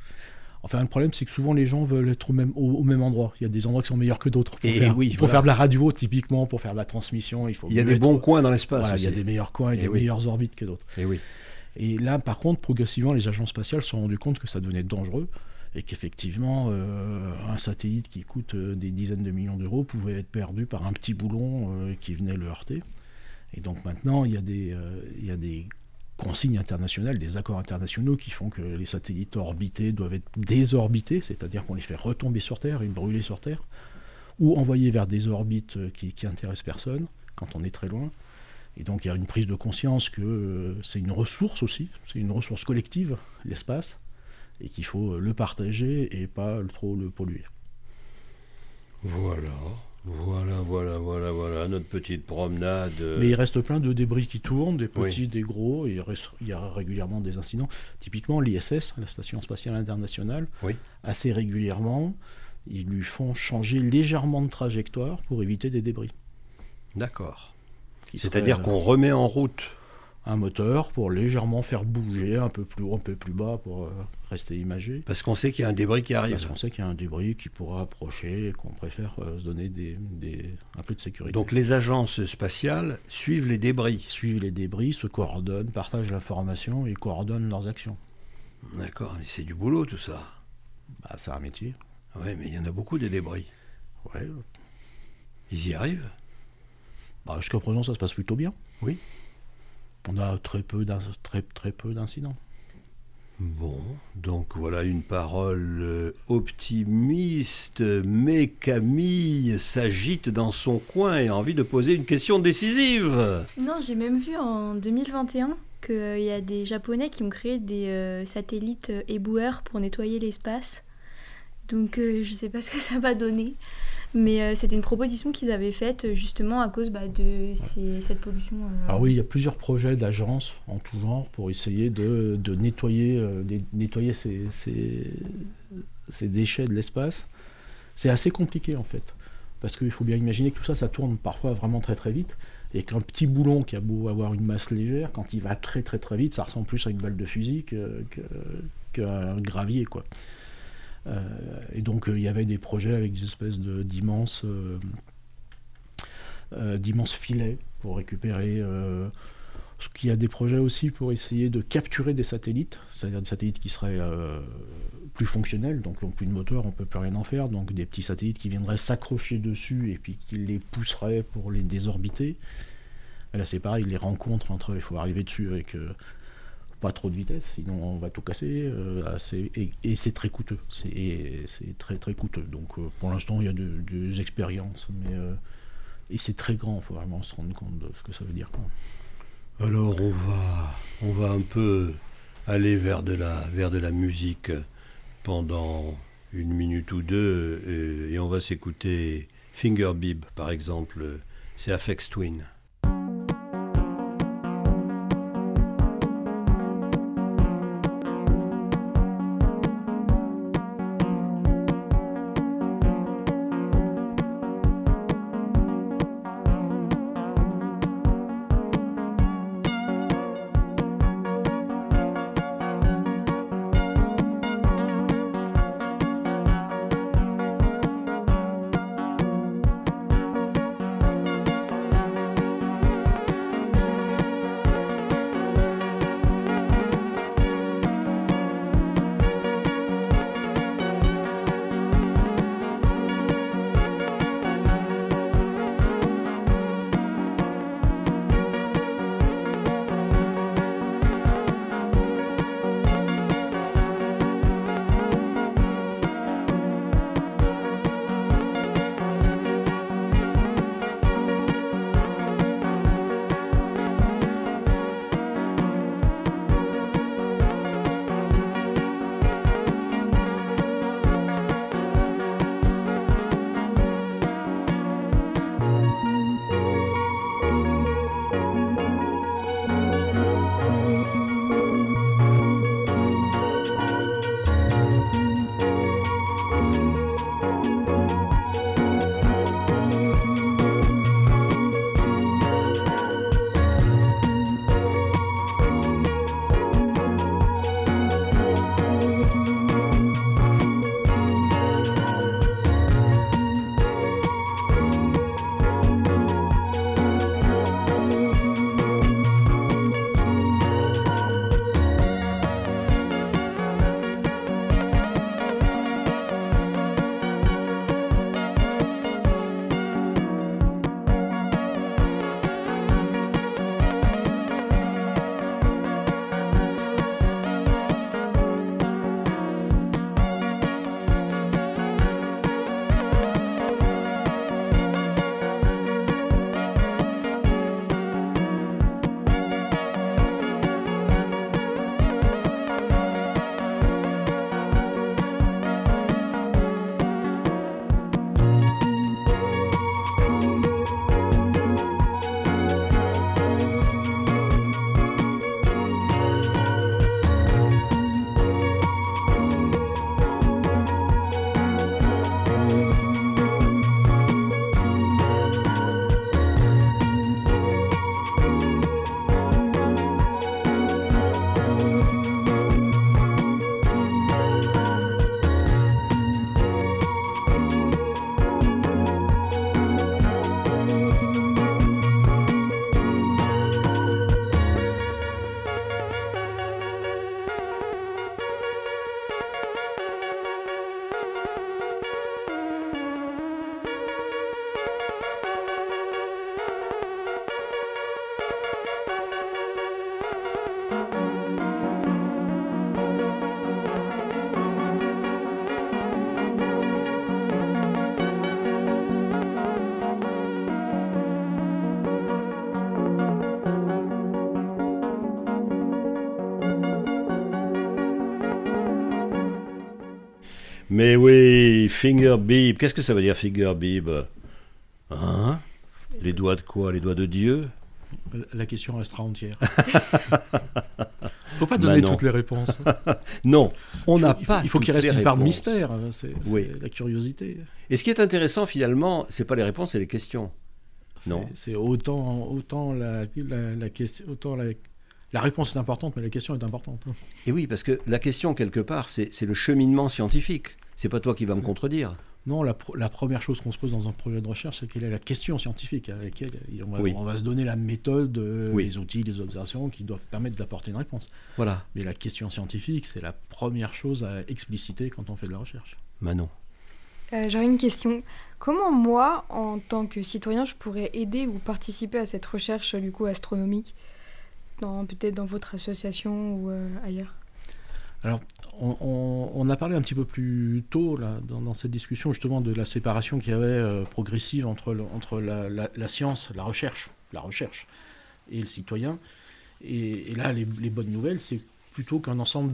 Enfin, le problème, c'est que souvent les gens veulent être au même, au, même endroit. Il y a des endroits qui sont meilleurs que d'autres. Pour, faire, oui, pour faire de la radio, typiquement, pour faire de la transmission, il faut. Il y a des bons coins dans l'espace. il y a des meilleurs coins et, des meilleures orbites que d'autres. Et oui. Et là, par contre, progressivement, les agences spatiales se sont rendues compte que ça devenait dangereux et qu'effectivement, euh, un satellite qui coûte euh, des dizaines de millions d'euros pouvait être perdu par un petit boulon euh, qui venait le heurter. Et donc maintenant, il y a des, consignes internationales, des accords internationaux qui font que les satellites orbités doivent être désorbités, c'est-à-dire qu'on les fait retomber sur Terre et brûler sur Terre, ou envoyés vers des orbites qui, qui intéressent personne quand on est très loin. Et donc il y a une prise de conscience que c'est une ressource aussi, c'est une ressource collective, l'espace, et qu'il faut le partager et pas trop le polluer. Voilà. Voilà, voilà, voilà, voilà, notre petite promenade. Mais il reste plein de débris qui tournent, des petits, des gros, et il, y a régulièrement des incidents. Typiquement, l'ISS, la Station Spatiale Internationale, assez régulièrement, ils lui font changer légèrement de trajectoire pour éviter des débris. D'accord. C'est-à-dire qu'on remet en route un moteur pour légèrement faire bouger un peu plus haut, un peu plus bas pour euh, rester imagé. Parce qu'on sait qu'il y a un débris qui arrive. Parce qu'on sait qu'il y a un débris qui pourra approcher et qu'on préfère euh, se donner des, un peu de sécurité. Donc les agences spatiales suivent les débris. Suivent les débris, se coordonnent, partagent l'information et coordonnent leurs actions. D'accord, c'est du boulot tout ça. Bah, c'est un métier. Oui, mais il y en a beaucoup des débris. Ouais. Ils y arrivent bah, Jusqu'à présent, ça se passe plutôt bien. Oui on a très peu, très, très peu d'incidents. Bon, donc voilà une parole euh, optimiste, mais Camille s'agite dans son coin et a envie de poser une question décisive. Non, j'ai même vu en 2021 qu'il y a des Japonais qui ont créé des euh, satellites euh, éboueurs pour nettoyer l'espace. Donc je ne sais pas ce que ça va donner. Mais euh, c'était une proposition qu'ils avaient faite euh, justement à cause bah, de cette pollution. Euh. Alors oui, il y a plusieurs projets d'agences en tout genre pour essayer de, nettoyer, nettoyer ces, déchets de l'espace. C'est assez compliqué en fait. parce qu'il faut bien imaginer que tout ça, ça tourne parfois vraiment très très vite, et qu'un petit boulon qui a beau avoir une masse légère, quand il va très très très vite, ça ressemble plus à une balle de fusil qu'à un gravier, quoi. Euh, et donc il y avait des projets avec des espèces d'immenses d'immenses filets pour récupérer il y a des projets aussi pour essayer de capturer des satellites, c'est-à-dire des satellites qui seraient euh, plus fonctionnels, donc n'ont plus de moteur, on ne peut plus rien en faire, donc des petits satellites qui viendraient s'accrocher dessus et puis qui les pousseraient pour les désorbiter. là c'est pareil, les rencontres entre, il faut arriver dessus avec euh, pas trop de vitesse, sinon on va tout casser, euh, et, c'est très coûteux, c'est très très coûteux. Donc pour l'instant il y a des expériences, mais et c'est très grand, il faut vraiment se rendre compte de ce que ça veut dire. Alors on va, on va un peu aller vers de la, vers de la musique pendant une minute ou deux et, et on va s'écouter Finger Bib par exemple, c'est Afex Twin. Mais oui, finger bib. Qu'est-ce que ça veut dire finger bib Hein? Les doigts de quoi? Les doigts de Dieu? La question restera entière. faut pas donner toutes les réponses. non, on n'a pas. Il faut qu'il reste une part de mystère. Hein, c'est la curiosité. Et ce qui est intéressant finalement, c'est pas les réponses, c'est les questions. Non. C'est autant, autant la, la, question, autant la, la réponse est importante, mais la question est importante. Et oui, parce que la question quelque part, c'est le cheminement scientifique. C'est pas toi qui vas me contredire. Non, la, première chose qu'on se pose dans un projet de recherche, c'est quelle est la question scientifique avec laquelle on va, se donner la méthode, euh, les outils, les observations qui doivent permettre d'apporter une réponse. Voilà. Mais la question scientifique, c'est la première chose à expliciter quand on fait de la recherche. Manon. Euh, J'aurais une question. Comment moi, en tant que citoyen, je pourrais aider ou participer à cette recherche du coup astronomique, peut-être dans votre association ou euh, ailleurs? Alors, on, a parlé un petit peu plus tôt dans, cette discussion justement de la séparation qu'il y avait euh, progressive entre, entre la, science, la recherche, la recherche et le citoyen. Et, là, les, bonnes nouvelles, c'est plutôt qu'un ensemble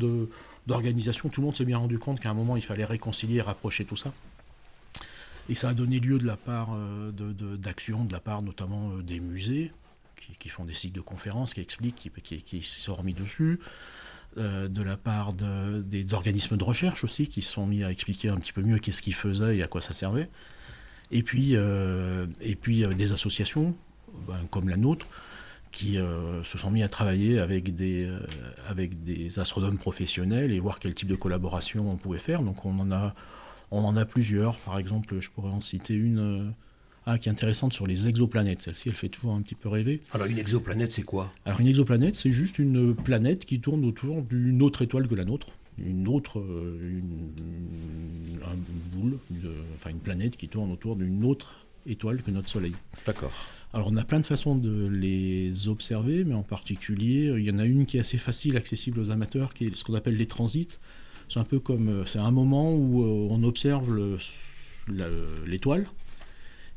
d'organisations, tout le monde s'est bien rendu compte qu'à un moment, il fallait réconcilier rapprocher tout ça. Et ça a donné lieu de la part euh, d'actions, de, de, la part notamment euh, des musées, qui, font des cycles de conférences, qui expliquent, qui, qui, qui sont remis dessus, euh, de la part des organismes de recherche aussi, qui sont mis à expliquer un petit peu mieux qu'est-ce qu'ils faisaient et à quoi ça servait. Et puis, euh, et puis euh, des associations, ben, comme la nôtre, qui se sont mis à travailler avec des, avec des astronomes professionnels et voir quel type de collaboration on pouvait faire. Donc on en a, on en a plusieurs. Par exemple, je pourrais en citer une ah, qui est intéressante sur les exoplanètes. Celle-ci, elle fait toujours un petit peu rêver. Alors une exoplanète, c'est quoi? Alors une exoplanète, c'est juste une planète qui tourne autour d'une autre étoile que la nôtre. Une autre, euh, une, boule, enfin une planète qui tourne autour d'une autre étoile que notre Soleil. D'accord. Alors on a plein de façons de les observer, mais en particulier, il y en a une qui est assez facile, accessible aux amateurs, qui est ce qu'on appelle les transits. C'est un peu comme, euh, c'est un moment où euh, on observe l'étoile,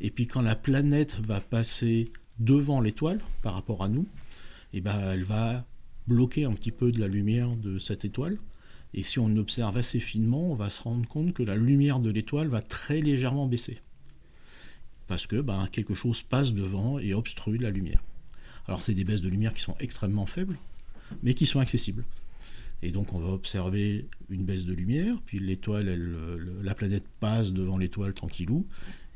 et puis quand la planète va passer devant l'étoile par rapport à nous, eh ben, elle va bloquer un petit peu de la lumière de cette étoile. Et si on observe assez finement, on va se rendre compte que la lumière de l'étoile va très légèrement baisser. Parce que ben, quelque chose passe devant et obstrue la lumière. Alors c'est des baisses de lumière qui sont extrêmement faibles, mais qui sont accessibles. Et donc on va observer une baisse de lumière, puis l'étoile, la planète passe devant l'étoile tranquillou,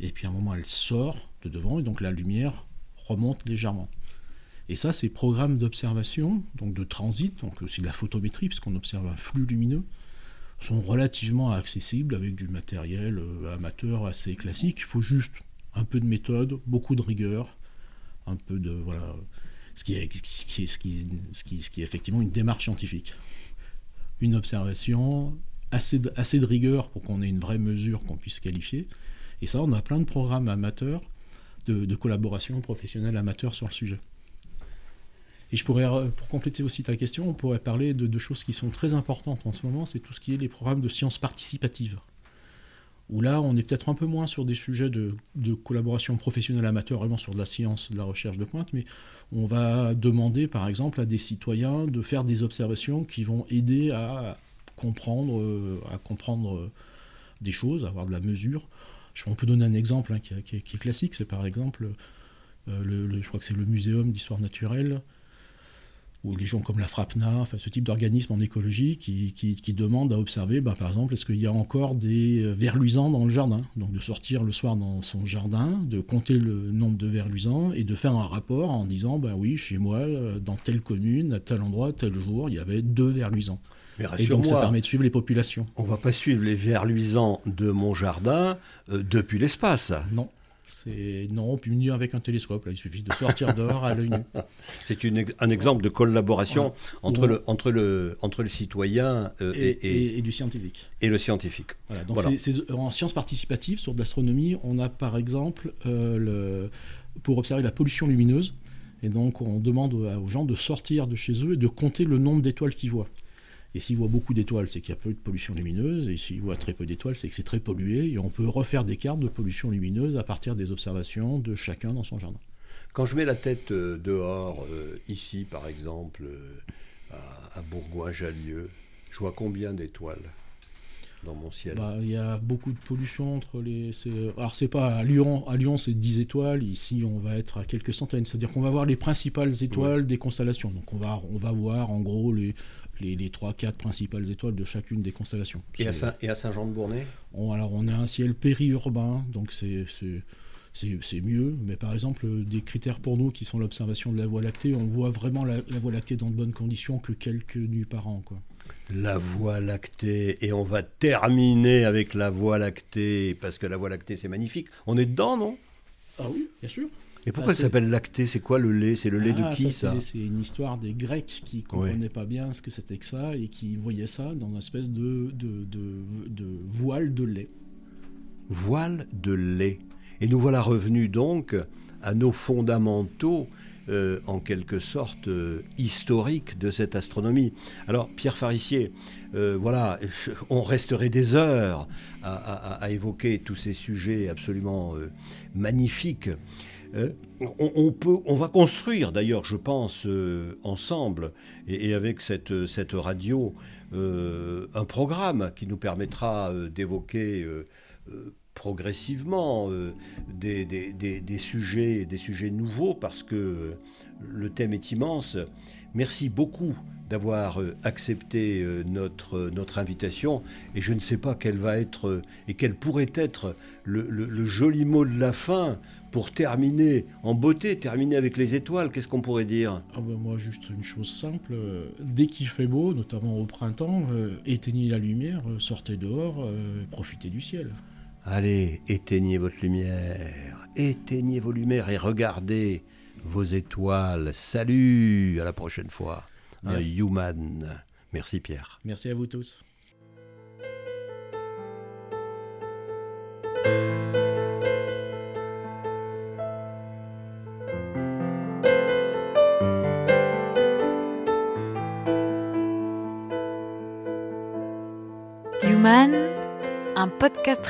et puis à un moment elle sort de devant, et donc la lumière remonte légèrement. Et ça, ces programmes d'observation, donc de transit, donc aussi de la photométrie, puisqu'on observe un flux lumineux, sont relativement accessibles avec du matériel euh, amateur assez classique. Il faut juste un peu de méthode, beaucoup de rigueur, un peu de voilà, ce qui est, ce qui, ce qui, ce qui est effectivement une démarche scientifique une observation, assez assez de rigueur pour qu'on ait une vraie mesure qu'on puisse qualifier. Et ça, on a plein de programmes amateurs, de, collaboration professionnelle amateur sur le sujet. Et je pourrais, euh, pour compléter aussi ta question, on pourrait parler de deux choses qui sont très importantes en ce moment, c'est tout ce qui est les programmes de sciences participatives. Où là, on est peut-être un peu moins sur des sujets de, collaboration professionnelle amateur, vraiment sur de la science, de la recherche de pointe, mais on va demander par exemple à des citoyens de faire des observations qui vont aider à comprendre, euh, à comprendre euh, des choses, à avoir de la mesure. On peut donner un exemple hein, qui, est classique, c'est par exemple, euh, le, c'est le Muséum d'histoire naturelle ou les gens comme la FRAPNA, enfin, ce type d'organisme en écologie qui, demandent à observer, bah, par exemple, est-ce qu'il y a encore des euh, vers luisants dans le jardin? Donc de sortir le soir dans son jardin, de compter le nombre de vers luisants et de faire un rapport en disant, ben oui, chez moi, euh, dans telle commune, à tel endroit, tel jour, il y avait deux vers luisants. Et donc ça permet de suivre les populations. On ne va pas suivre les vers luisants de mon jardin euh, depuis l'espace. Non. C'est non, puis mieux avec un télescope. Là, il suffit de sortir dehors à l'œil nu. C'est un exemple de collaboration entre, le, entre, le, entre le citoyen euh, et, et, du scientifique. Et le scientifique. Voilà, donc en sciences participatives, sur de l'astronomie, on a par exemple euh, le, pour observer la pollution lumineuse. Et donc, on demande aux gens de sortir de chez eux et de compter le nombre d'étoiles qu'ils voient. Et s'il voit beaucoup d'étoiles, c'est qu'il y a peu de pollution lumineuse. Et s'il voit très peu d'étoiles, c'est que c'est très pollué. Et on peut refaire des cartes de pollution lumineuse à partir des observations de chacun dans son jardin. Quand je mets la tête euh, dehors, euh, ici par exemple, euh, à, Bourgoin-Jallieu, je vois combien d'étoiles dans mon ciel? Bah, Il y a beaucoup de pollution entre les. Alors, c'est pas à Lyon, à Lyon c'est 10 étoiles. Ici, on va être à quelques centaines. C'est-à-dire qu'on va voir les principales étoiles des constellations. Donc, on va, on va voir en gros les, les, les 3-4 principales étoiles de chacune des constellations. Et à, Saint, et à Saint-Jean-de-Bournay on, Alors, on a un ciel périurbain, donc c'est c'est mieux. Mais par exemple, des critères pour nous qui sont l'observation de la Voie lactée, on voit vraiment la, Voie lactée dans de bonnes conditions que quelques nuits par an. Quoi. La Voie lactée, et on va terminer avec la Voie lactée, parce que la Voie lactée c'est magnifique. On est dedans, non? Ah oui, bien sûr. Et pourquoi elle s'appelle lactée? C'est quoi le lait? C'est le lait de ah, qui ça, C'est une histoire des Grecs qui ne comprenaient pas bien ce que c'était que ça et qui voyaient ça dans une espèce de, de, de voile de lait. Voile de lait. Et nous voilà revenus donc à nos fondamentaux, euh, en quelque sorte euh, historiques de cette astronomie. Alors, Pierre Farissier, euh, voilà, on resterait des heures à, évoquer tous ces sujets absolument magnifiques. On, peut, on va construire d'ailleurs, je pense, ensemble et, avec cette, cette radio, un programme qui nous permettra d'évoquer progressivement euh, des, des, sujets, des sujets nouveaux parce que le thème est immense. Merci beaucoup d'avoir euh, accepté euh, notre, notre invitation et je ne sais pas quel va être et quel pourrait être le, joli mot de la fin pour terminer en beauté, terminer avec les étoiles, qu'est-ce qu'on pourrait dire? Ah ben Moi, juste une chose simple. Dès qu'il fait beau, notamment au printemps, éteignez la lumière, sortez dehors, profitez du ciel. Allez, éteignez votre lumière, éteignez vos lumières et regardez vos étoiles. Salut, à la prochaine fois. Un human. Merci Pierre. Merci à vous tous.